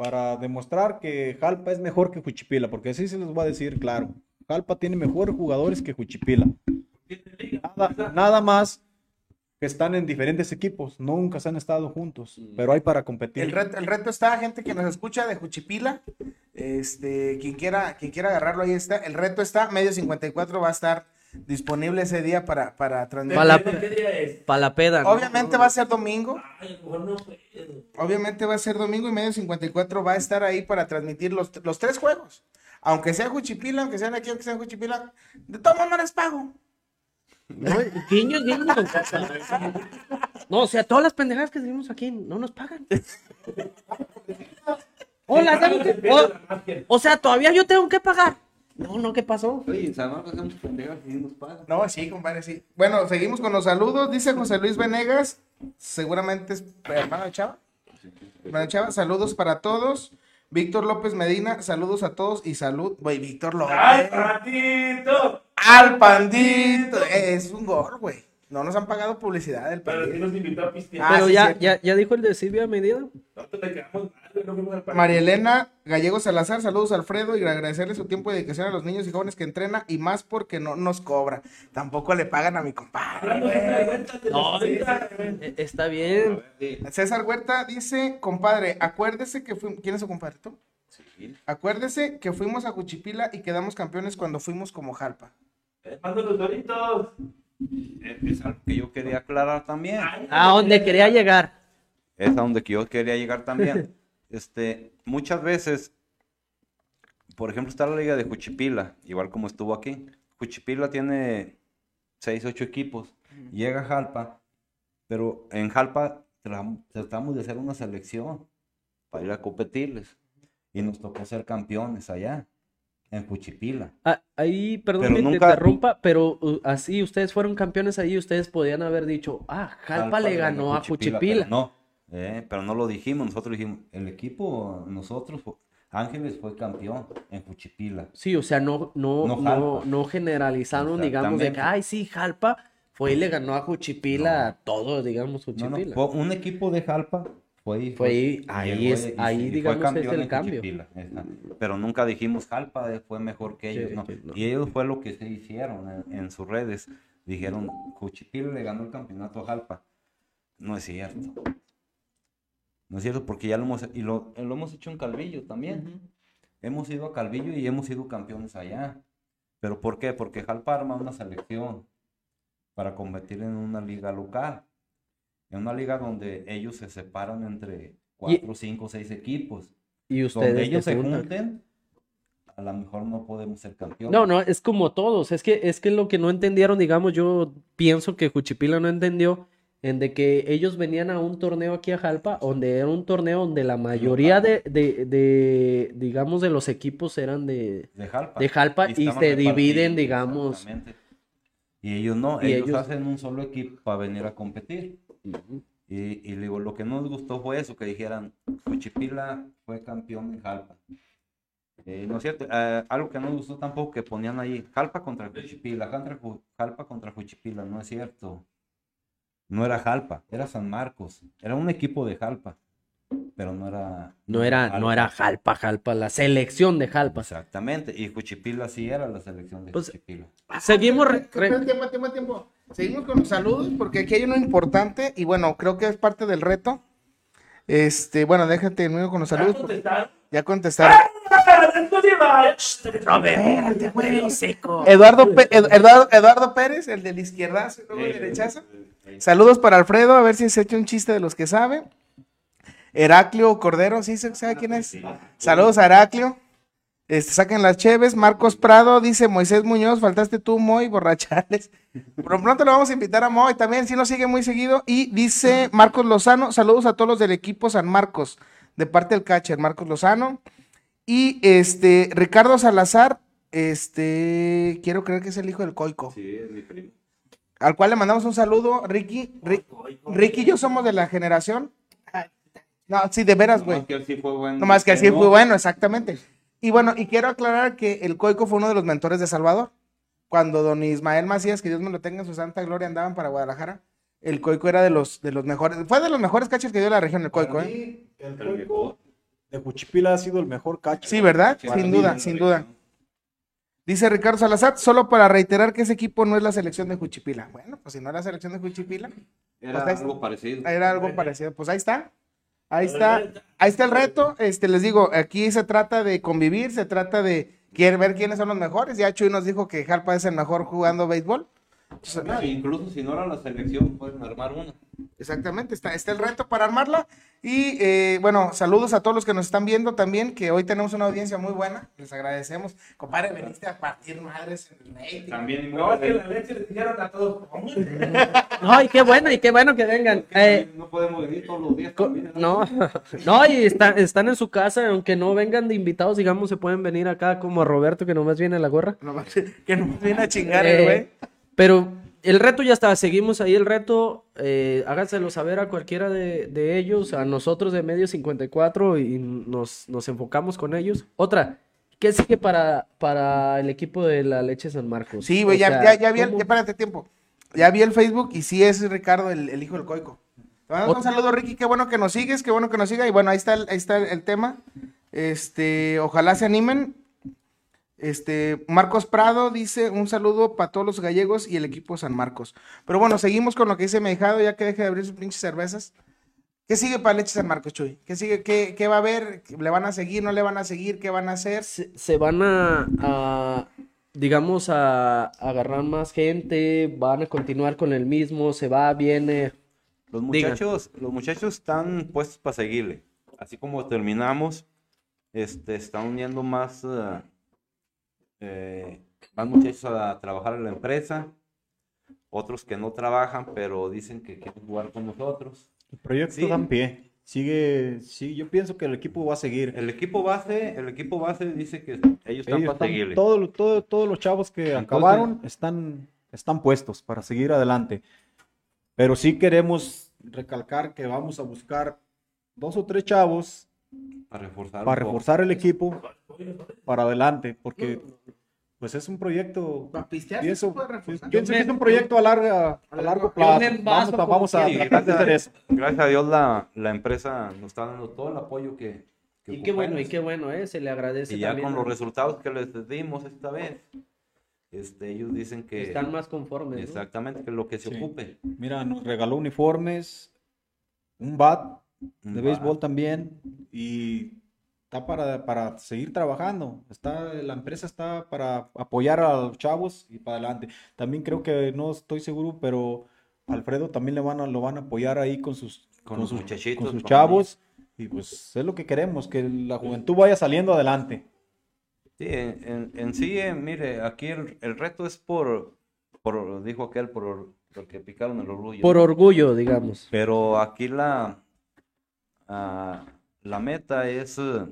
Para demostrar que Jalpa es mejor que Juchipila. Porque así se les va a decir, claro. Jalpa tiene mejores jugadores que Juchipila. Nada, nada más que están en diferentes equipos, nunca se han estado juntos, pero hay para competir. El reto, el reto está, gente que nos escucha de Juchipila. Este, quien quiera, quien quiera agarrarlo, ahí está. El reto está, medio 54 va a estar disponible ese día para, para transmitir. Pa' la- ¿qué día es? Para la peda. ¿no? Obviamente va a ser domingo. Ay. Obviamente va a ser domingo y medio 54 va a estar ahí para transmitir los, los tres juegos. Aunque sea Juchipila, aunque sean aquí, aunque sea Juchipila, de todas maneras pago. No, guiño, guiño. No, o sea, todas las pendejadas que decimos aquí no nos pagan. Hola, o, o sea, todavía yo tengo que pagar. No, no, ¿qué pasó? Oye, en San Marcos hacemos pendejas y nos pagan. No, sí, compadre, sí. Bueno, seguimos con los saludos. Dice José Luis Venegas, seguramente es hermano de Chava. Hermano de Chava, saludos para todos. Víctor López Medina, saludos a todos y salud. Güey, Víctor López. ¡Ay, ratito! Al pandito. Es un gol, güey. No nos han pagado publicidad del Pero sí nos invitó a pistear. Ah, Pero sí, ya, ya, ya dijo el de Silvia Medina. Nosotros le quedamos mal, no fuimos al. María Elena Gallego Salazar, saludos a Alfredo y agradecerle su tiempo y dedicación a los niños y jóvenes que entrena y más porque no nos cobra. Tampoco le pagan a mi compadre. No, Eh, Está bien. César Huerta dice, compadre, acuérdese que fuimos, ¿quién es su compadre tú? Acuérdese que fuimos a Juchipila y quedamos campeones cuando fuimos como Jalpa. Mando los doritos. Es algo que yo quería aclarar también. A donde quería llegar. Es a donde yo quería llegar también. <laughs> Este, muchas veces, por ejemplo, está la liga de Juchipila, igual como estuvo aquí. Juchipila tiene 6, 8 equipos. Llega Jalpa, pero en Jalpa tra- tratamos de hacer una selección para ir a competirles. Y nos tocó ser campeones allá, en Juchipila. Ah, ahí, perdón Pero que te interrumpa, pero uh, así ustedes fueron campeones ahí, ustedes podían haber dicho, ah, Jalpa, le ganó a Juchipila. pero no, eh, pero no lo dijimos, nosotros dijimos, el equipo, nosotros, Ángeles fue campeón en Juchipila. Sí, o sea, no, no, No no, no generalizaron, digamos, de que, ay, sí, Jalpa fue y le ganó a Juchipila a todo, digamos, Juchipila. un equipo de Jalpa fue ahí. Fue ahí, ahí es- y- ahí, y fue digamos, es el cambio. Pero nunca dijimos Jalpa eh, fue mejor que ellos, Sí, no. Y ellos fue lo que se hicieron en, en sus redes. Dijeron, Juchipila le ganó el campeonato a Jalpa. No es cierto. No es cierto porque ya lo hemos, y lo, lo hemos hecho en Calvillo también. Hemos ido a Calvillo y hemos sido campeones allá. ¿Pero por qué? Porque Jalpa arma una selección para competir en una liga local. En una liga donde ellos se separan entre cuatro, cinco, seis equipos. Y Donde ellos se junten, a lo mejor no podemos ser campeones. No, no, es como todos. Es que, es que lo que no entendieron, digamos, yo pienso que Juchipila no entendió en de que ellos venían a un torneo aquí a Jalpa, donde era un torneo donde la mayoría de, de, de, digamos, de los equipos eran de, De Jalpa. de Jalpa y se dividen, digamos. Y ellos no, ellos- hacen un solo equipo para venir a competir. Y, y digo, lo que no nos gustó fue eso, que dijeran, Juchipila fue campeón en Jalpa. Eh, no es cierto, eh, algo que no nos gustó tampoco que ponían ahí, Jalpa contra Ju- Jalpa contra Juchipila, no es cierto. No era Jalpa, era San Marcos, era un equipo de Jalpa, pero no era... No era, no era Jalpa, Jalpa, la selección de Jalpa. Exactamente, y Juchipila sí era la selección de Pues, Juchipila. Seguimos. re- re- Espera, tiempo, tiempo, tiempo. Seguimos con los saludos porque aquí hay uno importante y bueno, creo que es parte del reto. Este, bueno, déjate termino con los saludos. Ya contestaron. Eduardo, Pe- Ed- Eduardo, Eduardo Pérez, el del izquierdazo y luego el derechazo. Saludos para Alfredo, a ver si se echa un chiste de los que sabe. Heraclio Cordero, ¿sí se sabe quién es? Saludos a Heraclio. Este, saquen las cheves. Marcos Prado dice Moisés Muñoz, faltaste tú, Moy, borrachales. <laughs> Por lo pronto le vamos a invitar a Moy también, si nos sigue muy seguido. Y dice Marcos Lozano, saludos a todos los del equipo San Marcos, de parte del catcher, Marcos Lozano. Y este, Ricardo Salazar, este, quiero creer que es el hijo del Coico, Sí, es mi primo. al cual le mandamos un saludo. Ricky, Ri- Ricky y yo somos de la generación. No, sí, de veras, güey. Nomás que él sí fue bueno. Nomás que así no. fue bueno, exactamente. Y bueno, y quiero aclarar que el Coico fue uno de los mentores de Salvador. Cuando don Ismael Macías, que Dios me lo tenga en su santa gloria, andaban para Guadalajara, el Coico era de los, de los mejores, fue de los mejores catchers que dio la región, el Coico, Para ¿eh? mí, el Pero que- Coico de Juchipila ha sido el mejor catcher. Sí, ¿verdad? Sí, sin duda, sin duda. Dice Ricardo Salazar, solo para reiterar que ese equipo no es la selección de Juchipila. Bueno, pues si no es la selección de Juchipila, Era Pues algo parecido. era algo parecido. Pues ahí está. Ahí está. Ahí está el reto. Este, les digo, aquí se trata de convivir, se trata de quiere ver quiénes son los mejores. Ya Chuy nos dijo que Jalpa es el mejor jugando béisbol. No, incluso si no era la selección, pueden armar una. Exactamente, está, está el reto para armarla. Y eh, bueno, saludos a todos los que nos están viendo también, que hoy tenemos una audiencia muy buena. Les agradecemos. Compadre, veniste a partir madres en el rating. También No, es que la leche le dijeron a todos. No, <laughs> y qué bueno, y qué bueno que vengan. Eh, no podemos venir todos los días. también, no, no, <laughs> y están, están en su casa, aunque no vengan de invitados, digamos, se pueden venir acá como a Roberto, que nomás viene a la gorra. No, <laughs> que nos viene a chingar Eh, el güey. Pero el reto ya está, seguimos ahí el reto, eh, háganselo saber a cualquiera de, de ellos, a nosotros de Medio 54 y nos, nos enfocamos con ellos. Otra, ¿qué sigue para, para el equipo de la Leche San Marcos? Sí, güey, ya, sea, ya, ya vi el, ya, espérate tiempo. Ya vi el Facebook y sí es Ricardo, el, el hijo del Coico. Te mandamos un saludo, Ricky, qué bueno que nos sigues, qué bueno que nos siga. Y bueno, ahí está el, ahí está el, el tema. Este, ojalá se animen. Este, Marcos Prado dice un saludo para todos los gallegos y el equipo San Marcos. Pero bueno, seguimos con lo que dice Mejado, ya que deje de abrir sus pinches cervezas. ¿Qué sigue para Leche San Marcos, Chuy? ¿Qué sigue? ¿Qué, qué va a haber? ¿Le van a seguir? ¿No le van a seguir? ¿Qué van a hacer? se, se van a, a, digamos, a, a agarrar más gente, van a continuar con el mismo, se va, viene. Los Diga. muchachos, los muchachos están puestos para seguirle. Así como terminamos, este, están uniendo más, eh, eh, más muchachos a trabajar en la empresa. Otros que no trabajan, pero dicen que quieren jugar con nosotros. El proyecto Sí. da en pie. Sigue, sí, yo pienso que el equipo va a seguir. El equipo base, el equipo base dice que ellos están Ellos para están- todo- todo- todos los chavos que Entonces- acabaron están, están puestos para seguir adelante. Pero sí queremos recalcar que vamos a buscar dos o tres chavos Para reforzar. para reforzar el equipo para adelante, porque pues es un proyecto, Para pistear, pienso, que es un proyecto a, larga, a largo plazo. Vamos a, vamos a Sí, tratar de hacer eso. Gracias a Dios la, la empresa nos está dando todo el apoyo que, que Y qué bueno, y qué bueno, ¿eh? Se le agradece Y ya también. con los resultados que les dimos esta vez, este, ellos dicen que Están más conformes, ¿no? exactamente que lo que se Sí. ocupe. Mira, nos regaló uniformes, un bat de bar. béisbol también y está para, para seguir trabajando. Está, la empresa está para apoyar a los chavos y para adelante. También creo que no estoy seguro, pero Alfredo también le van a, lo van a apoyar ahí con sus, Con con sus, muchachitos, con sus chavos. Y pues es lo que queremos, que la juventud vaya saliendo adelante. Sí, en, en- sí, eh, mire, aquí el, el reto es por, por, dijo aquel, por lo que picaron el orgullo. Por orgullo, digamos. Pero aquí la, ah, la meta es, eh,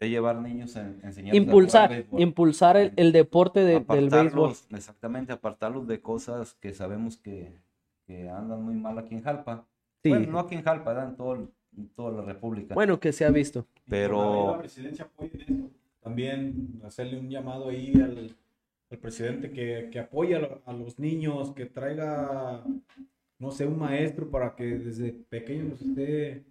es llevar niños, en, a jugar Impulsar, béisbol. impulsar el, el deporte de- del béisbol. Exactamente, apartarlos de cosas que sabemos que, que andan muy mal aquí en Jalpa. Sí. Bueno, no aquí en Jalpa, ¿verdad? en, todo el- en toda la República. Bueno, que se ha visto. Pero- la presidencia apoye eso. También hacerle un llamado ahí al, al presidente que, que apoye a, a los niños, que traiga, no sé, un maestro para que desde pequeños los esté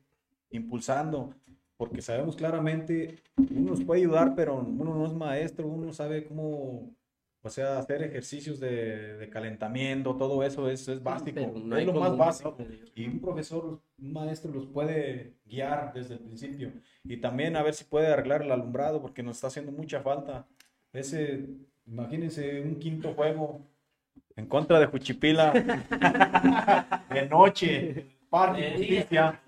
impulsando. Porque sabemos claramente, uno nos puede ayudar, pero uno no es maestro, uno no sabe cómo, o sea, hacer ejercicios de, de calentamiento, todo eso es, es básico, no es lo más básico. Y un profesor, un maestro los puede guiar desde el principio. Y también a ver si puede arreglar el alumbrado porque nos está haciendo mucha falta. Ese, imagínense un quinto juego en contra de Juchipila <laughs> de noche, Parque Justicia.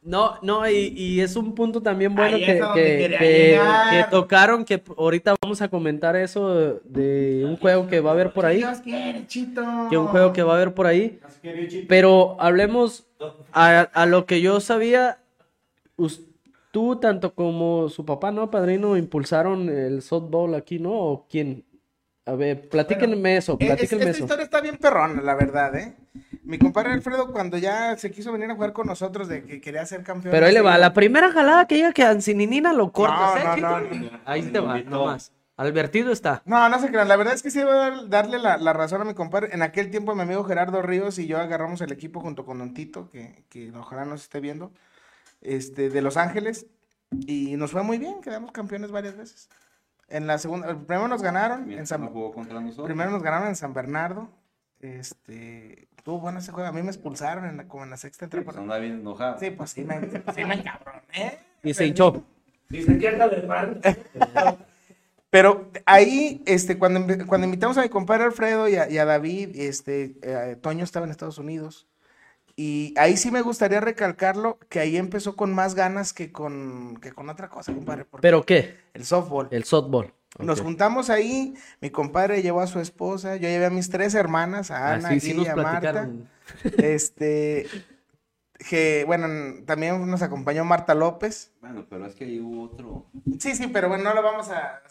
No, no, y, y es un punto también bueno que, que- tocaron, que ahorita vamos a comentar eso de, un juego que va a haber por ahí, Dios quiere, chito. que un juego que va a haber por ahí. Pero hablemos a, a lo que yo sabía, tú tanto como su papá, ¿no, padrino? Impulsaron el softball aquí, ¿no? ¿O quién? A ver, platíquenme eso, es- platíquenme esta eso. historia está bien perrona, la verdad, ¿eh? Mi compadre Alfredo, cuando ya se quiso venir a jugar con nosotros de que quería ser campeón. Pero ahí le va, la primera jalada que diga que a Ansininina lo cortas, ¿eh, no, no, no. Ahí te va, nomás. Advertido está. No, no se crean. La verdad es que sí voy a dar- darle la, la razón a mi compadre. En aquel tiempo mi amigo Gerardo Ríos y yo agarramos el equipo junto con Don Tito, que, que ojalá nos esté viendo, este, de Los Ángeles. Y nos fue muy bien, quedamos campeones varias veces. En la segunda, primero nos ganaron en San, no jugó contra nosotros. primero nos ganaron en San Bernardo. Este, estuvo bueno ese juego. A mí me expulsaron en la, como en la sexta Pues temporada. andaba bien enojado. Sí, pues sí me, sí me encabroné. Y se hinchó. Dice que anda del mar. Pero ahí, este, cuando, cuando invitamos a mi compadre Alfredo y a, y a David, este, eh, Toño estaba en Estados Unidos. Y ahí sí me gustaría recalcarlo, que ahí empezó con más ganas que con, que con otra cosa, compadre. ¿Pero qué? el softball. El softball. Nos juntamos ahí, mi compadre llevó a su esposa, yo llevé a mis tres hermanas, a Ana, Así sí nos Guilla, Marta. Este, que bueno, también nos acompañó Marta López. Bueno, pero es que ahí hubo otro. Sí, sí, pero bueno, no lo vamos a...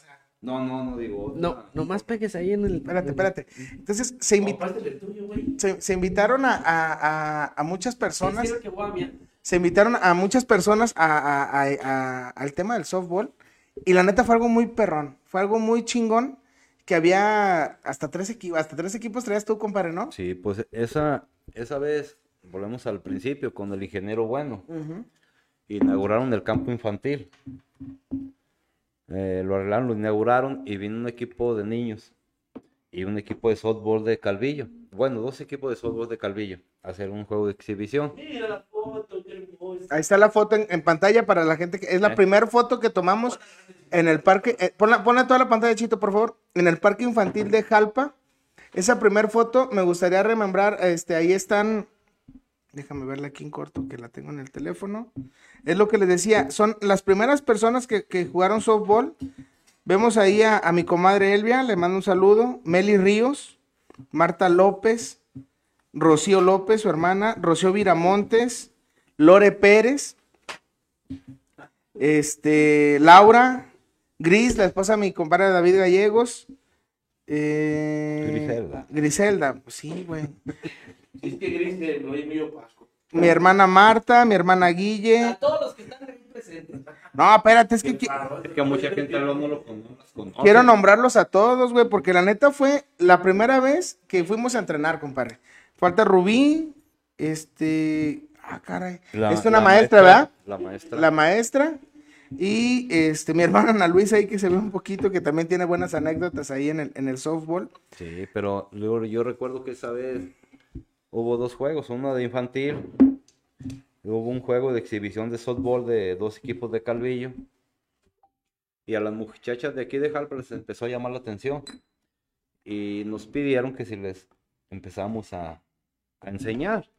No, no, no digo otro. No, nomás pegues ahí en el. espérate, espérate. Entonces, se, invi- Compártele el tuyo, güey. se, se invitaron a, a- a- a muchas personas, que se invitaron a muchas personas a- a- a- a- al tema del softball. Y la neta fue algo muy perrón, fue algo muy chingón, que había hasta tres equipos, hasta tres equipos traías tú, compadre, ¿no? Sí, pues esa, esa vez, volvemos al principio, con el ingeniero bueno. Ujú. inauguraron el campo infantil. Eh, lo arreglaron, lo inauguraron y vino un equipo de niños y un equipo de softball de Calvillo. Bueno, dos equipos de softball de Calvillo a hacer un juego de exhibición. Mira la foto, qué hermosa. Ahí está la foto en, en pantalla para la gente que es la Eh. primera foto que tomamos en el parque. eh, ponla, ponla toda la pantalla, Chito, por favor. En el parque infantil de Jalpa. Esa primera foto me gustaría remembrar. Este, ahí están. Déjame verla aquí en corto, que la tengo en el teléfono. Es lo que les decía. Son las primeras personas que, que jugaron softball. Vemos ahí a, a mi comadre Elvia, le mando un saludo. Meli Ríos, Marta López, Rocío López, su hermana, Rocío Viramontes, Lore Pérez, este, Laura, Gris, la esposa de mi compadre David Gallegos. eh, Griselda. Griselda, pues sí, güey. Es que gris de medio pasco. Mi hermana Marta, mi hermana Guille. A todos los que están aquí presentes. No, espérate, es que qui- Es que mucha gente no, lo conoce. quiero nombrarlos a todos, güey, porque la neta fue la primera vez que fuimos a entrenar, compadre. Falta Rubí, este, ah, caray. La- es una maestra, ¿verdad? La maestra. la maestra y este mi hermana Ana Luisa ahí que se ve un poquito que también tiene buenas anécdotas ahí en el, en el softball. Sí, pero yo, yo recuerdo que esa vez hubo dos juegos, uno de infantil, hubo un juego de exhibición de softball de dos equipos de Calvillo. Y a las muchachas de aquí de Jalpa les empezó a llamar la atención. Y nos pidieron que si les empezamos a, a enseñar.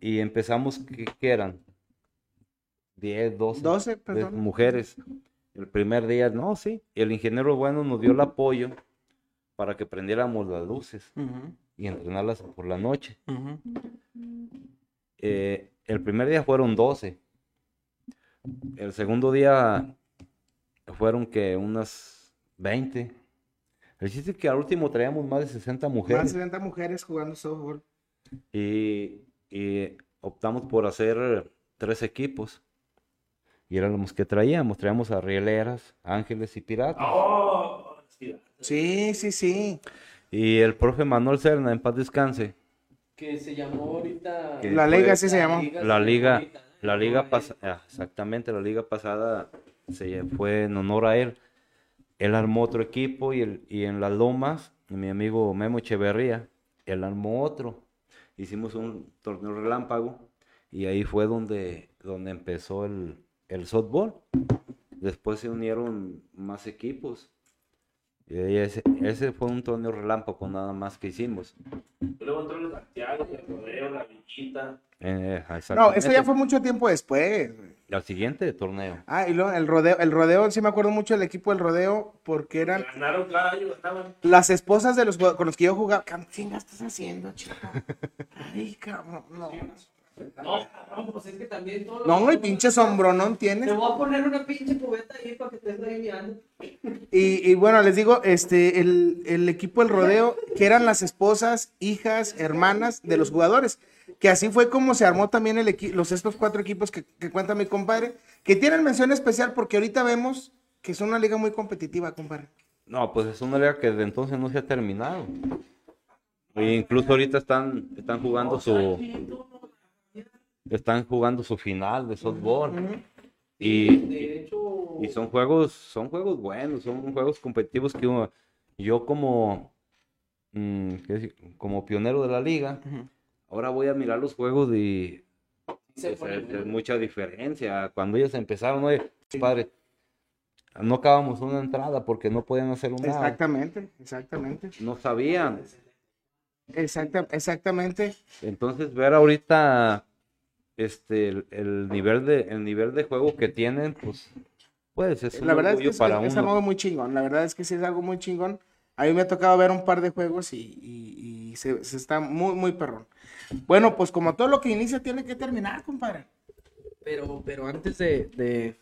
Y empezamos, ¿qué, qué eran? 10, 12. 12, de perdón. mujeres. El primer día, no, sí. El ingeniero bueno nos dio el apoyo para que prendiéramos las luces Ujú, y entrenarlas por la noche. Eh, el primer día fueron 12. El segundo día fueron que unas 20. El chiste es que al último traíamos más de 60 Más de mujeres 60 mujeres jugando softball. y, y optamos por hacer tres equipos. Y eran los que traíamos. Traíamos a rieleras, ángeles y piratas. Oh. Sí, sí, sí. Y el profe Manuel Serna, en paz descanse, Que se llamó ahorita. Que La liga así se llamó. la liga, ahorita, la liga pasada, exactamente, la liga pasada se fue en honor a él. Él armó otro equipo y, el, y en las lomas, mi amigo Memo Echeverría, él armó otro. Hicimos un torneo relámpago y ahí fue donde, donde empezó el, el softball. Después se unieron más equipos. Y ese, ese fue un torneo relámpago nada más que hicimos. Luego entró el Santiago, el rodeo, la villita. Eh, No, eso ya fue mucho tiempo después. Al siguiente torneo. Ah, y luego el rodeo, el rodeo, sí me acuerdo mucho del equipo del rodeo, porque eran Ganaron cada año, ganaban. las esposas de los con los que yo jugaba. ¿Qué estás haciendo, chico? <laughs> Ay, cabrón, no. No, cabrón, pues es que también todo. No, y pinche sombronón Te tienes. voy a poner una pinche cubeta ahí para que te estés ahí mirando. Y, y bueno, les digo, este, el, el equipo del rodeo, que eran las esposas, hijas, hermanas de los jugadores. Que así fue como se armó también el los estos cuatro equipos que, que cuenta mi compadre, que tienen mención especial porque ahorita vemos que es una liga muy competitiva, compadre. No, pues es una liga que desde entonces no se ha terminado. E incluso ahorita están, están jugando su están jugando su final de softball. Y, De hecho. y son juegos, son juegos buenos, son juegos competitivos que uno- yo como mm, ¿qué decir? como pionero de la liga, ahora voy a mirar los juegos y se es, es- mucha diferencia. Cuando ellos empezaron, oye, padre, no acabamos una entrada porque no podían hacer un nada. Exactamente, exactamente. No sabían. Exacta- exactamente. Entonces, ver ahorita este el, el nivel de el nivel de juego que tienen, pues pues es un La verdad es que es, para es uno. algo muy chingón. La verdad es que sí es algo muy chingón. A mí me ha tocado ver un par de juegos y, y- y se, se está muy, muy perrón. Bueno, pues como todo lo que inicia tiene que terminar, compadre. Pero, pero antes de, de,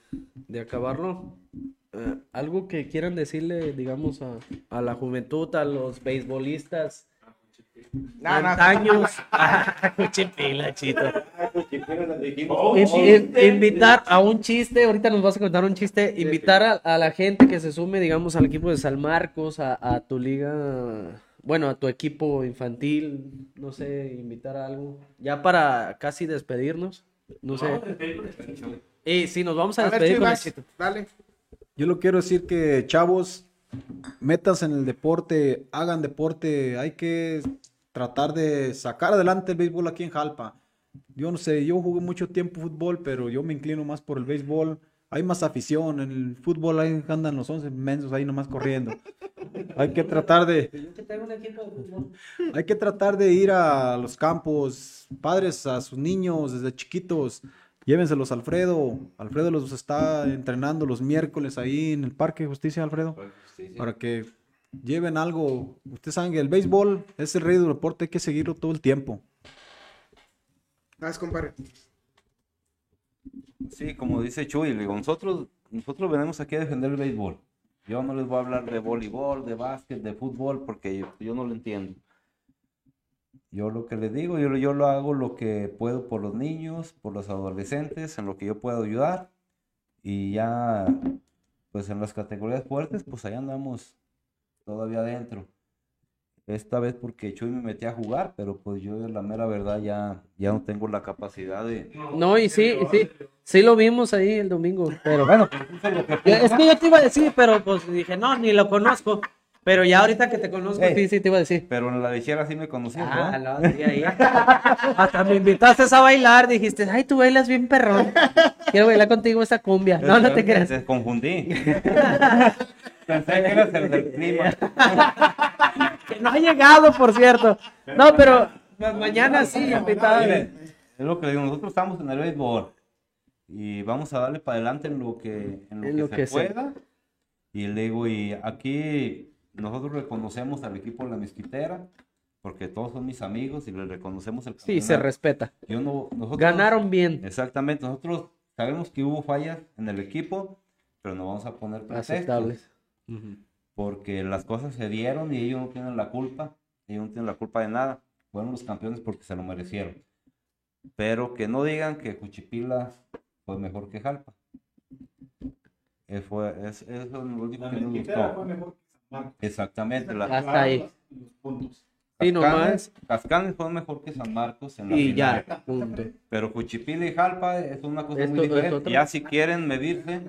de acabarlo, eh, algo que quieran decirle, digamos, a, a la juventud, a los beisbolistas. Antaños. <laughs> Ah, Cuchipila, chito. Oh, In- sí. in- invitar a un chiste, ahorita nos vas a contar un chiste, invitar a, a la gente que se sume, digamos, al equipo de San Marcos, a, a tu liga, bueno, a tu equipo infantil, no sé, invitar a algo, ya para casi despedirnos, no sé. Y sí, nos vamos a A ver, despedir con el Chivas, chiste. dale. Yo lo quiero decir que, chavos, metas en el deporte, hagan deporte, hay que tratar de sacar adelante el béisbol aquí en Jalpa. Yo no sé, yo jugué mucho tiempo fútbol, pero yo me inclino más por el béisbol. Hay más afición, en el fútbol ahí andan los 11 mensos ahí nomás corriendo. <laughs> Hay que tratar de, hay que tratar de ir a los campos, padres a sus niños desde chiquitos, llévenselos a Alfredo. Alfredo los está entrenando los miércoles ahí en el Parque de Justicia, Alfredo, para que lleven algo. Ustedes saben que el béisbol es el rey del deporte, hay que seguirlo todo el tiempo. Vas, compadre. Sí, como dice Chuy, digo, nosotros, nosotros venimos aquí a defender el béisbol. Yo no les voy a hablar de voleibol, de básquet, de fútbol, porque yo, yo no lo entiendo. Yo lo que les digo, yo, yo lo hago lo que puedo por los niños, por los adolescentes, en lo que yo puedo ayudar. Y ya, pues en las categorías fuertes, pues ahí andamos todavía adentro. Esta vez porque Chuy me metí a jugar, pero pues yo la mera verdad ya, ya no tengo la capacidad de... No, y sí, sí, sí lo vimos ahí el domingo, pero Bueno, <laughs> es que yo te iba a decir, pero pues dije, no, ni lo conozco, pero ya ahorita que te conozco, Ey. sí, sí te iba a decir. Pero en la lechera sí me conocías, Ah, no, sí, ahí. Hasta me invitaste a bailar, dijiste, ay, tú bailas bien perrón. Quiero bailar contigo esa cumbia. No, no te creas. Te confundí. <laughs> Pensé que eras el del clima. Que no ha llegado, por cierto. No, pero ma- mañana sí, invitada. Mire, es lo que digo, nosotros estamos en el béisbol y vamos a darle para adelante en lo que, en lo En que lo se que se- pueda. Y le digo, y aquí nosotros reconocemos al equipo de la mezquitera, porque todos son mis amigos y les reconocemos el Sí, se campeonato. respeta. Yo no, nosotros, Ganaron bien. Exactamente, nosotros sabemos que hubo fallas en el equipo, pero no vamos a poner pretextos. Aceptables. porque las cosas se dieron y ellos no tienen la culpa, ellos no tienen la culpa de nada, fueron los campeones porque se lo merecieron. Pero que no digan que Juchipila fue mejor que Jalpa. Fue- es, eso es lo único que nos gustó. Exactamente, la- Hasta ahí. Sí, Cascanes, nomás. Cascanes fue mejor que San Marcos en la Y final. ya, punto. Pero Juchipila y Jalpa es una cosa Esto- muy diferente. Ya si quieren medirse,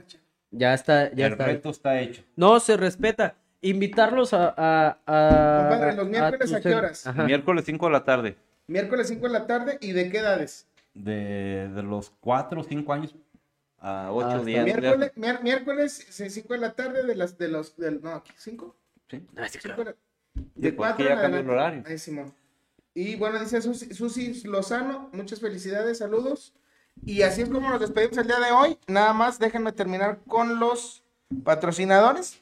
Ya está, ya el está. reto está hecho. No, se respeta. Invitarlos a. a, a- Compadre, ¿los miércoles a qué horas? Ajá. Miércoles 5 de la tarde. Miércoles 5 de la tarde y de qué edades? de, de los 4 o 5 años a 8 Hasta o 10. Miércoles, miércoles 5 de la tarde de las de los del no, 5. Ah, sí, claro. De, de porque cuatro ya en cambió el adelante. horario. Ahí, Simón. Y bueno, dice Susi, Susi Lozano, muchas felicidades, saludos. Y así es como nos despedimos el día de hoy. Nada más déjenme terminar con los patrocinadores.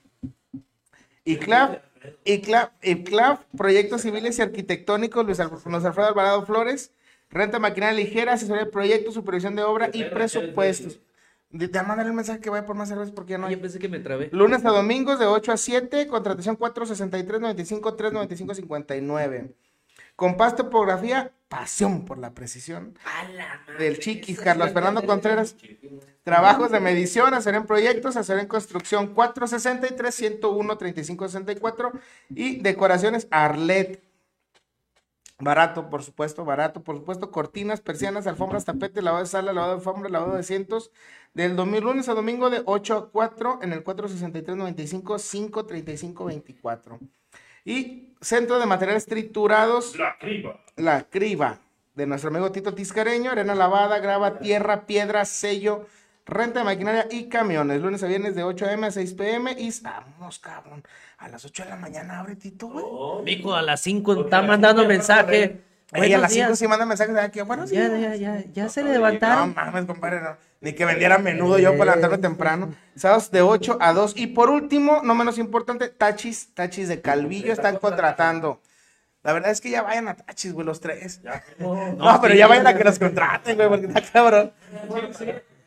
ICLAF, ICLAF, ICLAF, Proyectos Civiles y Arquitectónicos, Luis, Al- Luis Alfredo Alvarado Flores, Renta Maquinaria Ligera, Asesoría de Proyectos, Supervisión de Obra y Presupuestos. De mandarle el mensaje que vaya por más cervezas porque ya no hay. Yo pensé que me trabé. Lunes a domingos de 8 a 7, contratación 463 95 395 59. Compás Topografía, pasión por la precisión. Del Chiquis, Carlos Fernando Contreras. Trabajos de medición, hacer en proyectos, hacer en construcción 463 101 3564 y decoraciones Arlet. Barato, por supuesto, barato, por supuesto. Cortinas, persianas, alfombras, tapete, lavado de sala, lavado de alfombra, lavado de asientos. Del domingo, lunes a domingo de 8 a 4 en el 463-95, 535-24. Y Centro de Materiales Triturados, La criba. La Criba, de nuestro amigo Tito Tiscareño, arena lavada, grava, tierra, piedra, sello, renta de maquinaria y camiones. Lunes a viernes de 8 a.m. a 6 p.m. Y vamos, cabrón. A las 8 de la mañana abre Tito, güey. Mico, a las 5 está mandando mensaje. Ey, a las 5 días. sí manda mensajes de aquí. Bueno, sí. Ya, ya, ya, ya se No levantaron. mames, compadre, no. Ni que vendiera menudo yo para levantarme temprano. Sábados de 8 a 2. Y por último, no menos importante, Tachis, Tachis de Calvillo están contratando. La verdad es que ya vayan a Tachis, güey, los tres. No, pero ya vayan a que los contraten, güey, porque está cabrón.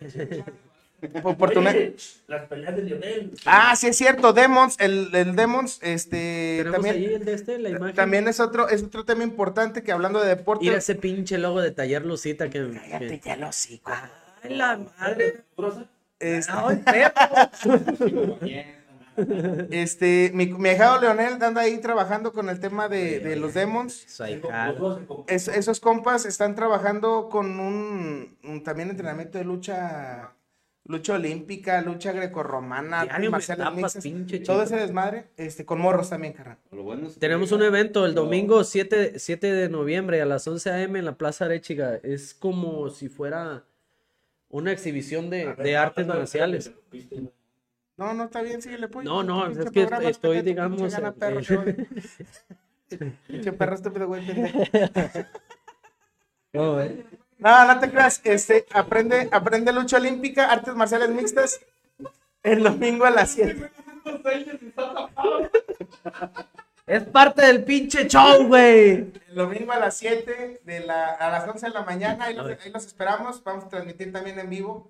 <laughs> Las peleas de Lionel. Ah, sí es cierto, Demons, el, el Demons, este, ahí también, el de este, la imagen. también es otro, es otro tema importante que hablando de deporte. Ir a ese pinche logo de taller Lucita que. Cállate que- ya. Ay, la madre. Este, Ay. <laughs> <laughs> Este, mi, mi ahijado Leonel anda ahí trabajando con el tema de, de los demons. Es- esos compas están trabajando con un, un también entrenamiento de lucha, lucha olímpica, lucha grecorromana, marciales mixtas, todo ese desmadre, este, con morros también, carnal. Lo bueno es que- Tenemos un evento el domingo 7, 7 de noviembre a las 11 a.m. en la Plaza Arechiga. Es como si fuera una exhibición de, de artes marciales. No, no, está bien, síguele, pues. No, no, es que estoy, digamos, gana eh, perro, eh. <laughs> Pinche perro estúpido, güey. No, <laughs> eh. No, no te creas, este, aprende, aprende lucha olímpica, artes marciales mixtas, el domingo a las 7. <laughs> Es parte del pinche show, güey. El domingo a las 7, de la, a las 11 de la mañana, ahí los, ahí los esperamos, vamos a transmitir también en vivo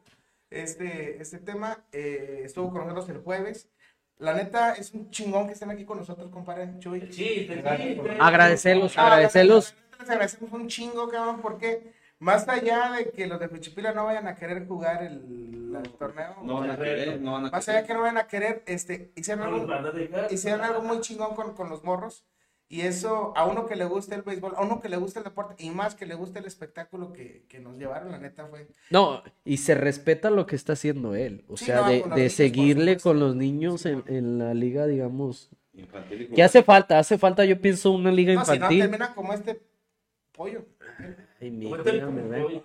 este, este tema, eh, estuvo con nosotros el jueves. La neta, es un chingón que estén aquí con nosotros, compadre Chuy. Chiste, chiste. Agradecerlos, Ah, agradecerlos. Les agradecemos un chingo, cabrón, porque más allá de que los de Pichipila no vayan a querer jugar el, el torneo, No van a querer, no van a más allá de querer. que no vayan a querer, este, hicieron No algo, van a dejar. hicieron algo muy chingón con, con los morros. Y eso, a uno que le gusta el béisbol, a uno que le gusta el deporte, y más que le gusta el espectáculo que, que nos llevaron, la neta fue. No, y se respeta lo que está haciendo él. O Sí, sea, no, de, de niños, seguirle con los niños en, en la liga, digamos. Infantil y ¿Qué hace falta? Hace falta, yo pienso, una liga No, si no, infantil. terminan como este pollo. Ay, mi hija, este-.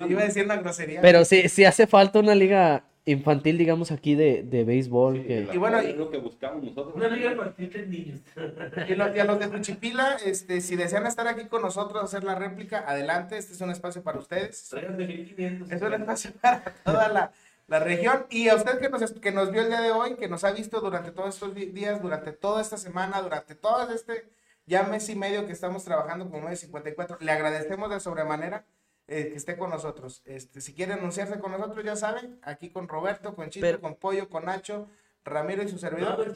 Iba a decir una grosería. Pero sí, sí hace falta una liga infantil, digamos, aquí de, de béisbol. que... Y bueno, es lo que buscamos nosotros. Una liga infantil de niños. <laughs> Y, lo- y a los de Juchipila, este, si desean estar aquí con nosotros, hacer la réplica, adelante, este es un espacio para ustedes. De 1500. Es un espacio para toda la, la región. Y a usted que nos, que nos vio el día de hoy, que nos ha visto durante todos estos días, durante toda esta semana, durante todo este ya mes y medio que estamos trabajando como medio 54, le agradecemos de sobremanera eh, que esté con nosotros. Este, si quiere anunciarse con nosotros, ya saben, aquí con Roberto, con Chito, Pero- con Pollo, con Nacho, Ramiro y su servidor.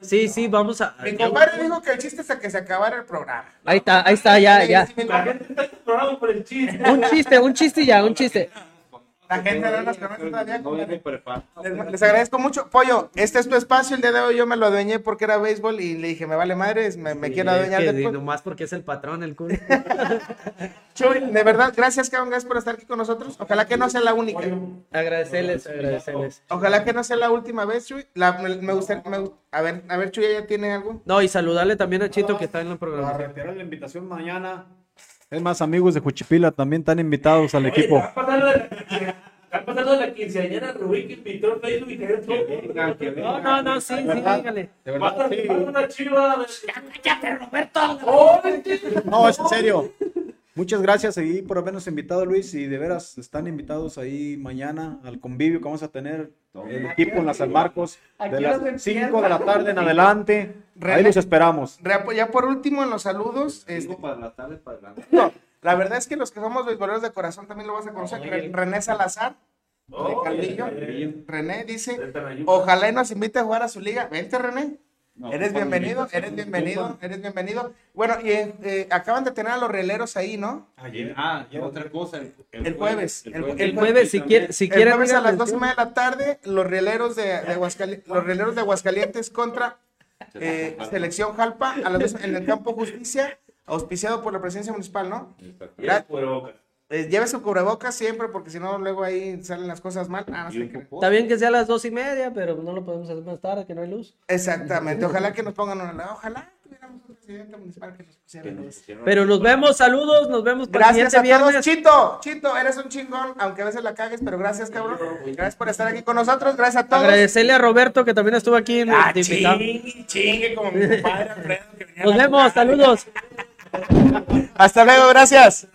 Sí, sí, vamos a... Mi compadre dijo que el chiste es hasta que se acabara el programa. Ahí está, ahí está, ya, ya. Sí, La gente está por el chiste. Un chiste, un chiste ya, un chiste. La gente no nos conoce todavía. No. Les, les agradezco mucho. Pollo, este es tu espacio. El día de hoy yo me lo adueñé porque era béisbol y le dije, me vale madre, me, me quiero Es adueñar que pod- nomás porque es el patrón, el culo. <laughs> Chuy, de verdad, gracias, cabrón, gracias por estar aquí con nosotros. Ojalá que no sea la única. Agradecerles, agradecerles. Ojalá que no sea la última vez, Chuy. La- me, me gustaría, me gu- a ver, a ver, Chuy, ¿ya tiene algo? No, y saludarle también a Chito que está en la Para programación. la invitación mañana. Es más, amigos de Juchipila también están invitados al Oye, equipo. Va a pasar de la- a quinceañera Rubí que invitó en Facebook y todo. No, no, no, sí, sí, dígale. De a verdad, sí. una chiva. No, es en serio. Muchas gracias ahí por habernos invitado, Luis. Y de veras están invitados ahí mañana al convivio que vamos a tener el equipo en la San Marcos de las 5 de la <laughs> tarde en adelante. Ahí los esperamos. Ya por último, en los saludos. este, para la tarde, para adelante. no, la verdad es que los que somos beisboleros de corazón también lo vas a conocer. Re- René Salazar, de Calvillo. René dice, ojalá y nos invite a jugar a su liga. Vente, René. No, Eres bienvenido, eres bienvenido, eres bienvenido. Bueno, y eh, acaban de tener a los rieleros ahí, ¿no? Ayer, ah, y otra cosa. El, El jueves, el- El jueves, si quiere, si El quieren. jueves a las dos y media de la tarde, los rieleros de, de Aguascali- los rieleros de Aguascalientes contra eh, Selección Jalpa a las dos en el campo Justicia, auspiciado por la presidencia municipal, ¿no? Gra- eh, lleve su cubrebocas siempre, porque si no, luego ahí salen las cosas mal. Ah, no sé qué. Está bien que sea a las dos y media, pero no lo podemos hacer más tarde, que no hay luz. Exactamente, ojalá que nos pongan una. Ojalá tuviéramos un presidente municipal que nos nos luz. Pero nos vemos, saludos, nos vemos para Gracias a todos, viernes. Chito, Chito, eres un chingón, aunque a veces la cagues, pero gracias, cabrón. Gracias por estar aquí con nosotros, gracias a todos. Agradecerle a Roberto que también estuvo aquí en Ah, chingue, chingue, como mi compadre Alfredo. que venía a Nos vemos, saludos. Hasta luego, gracias.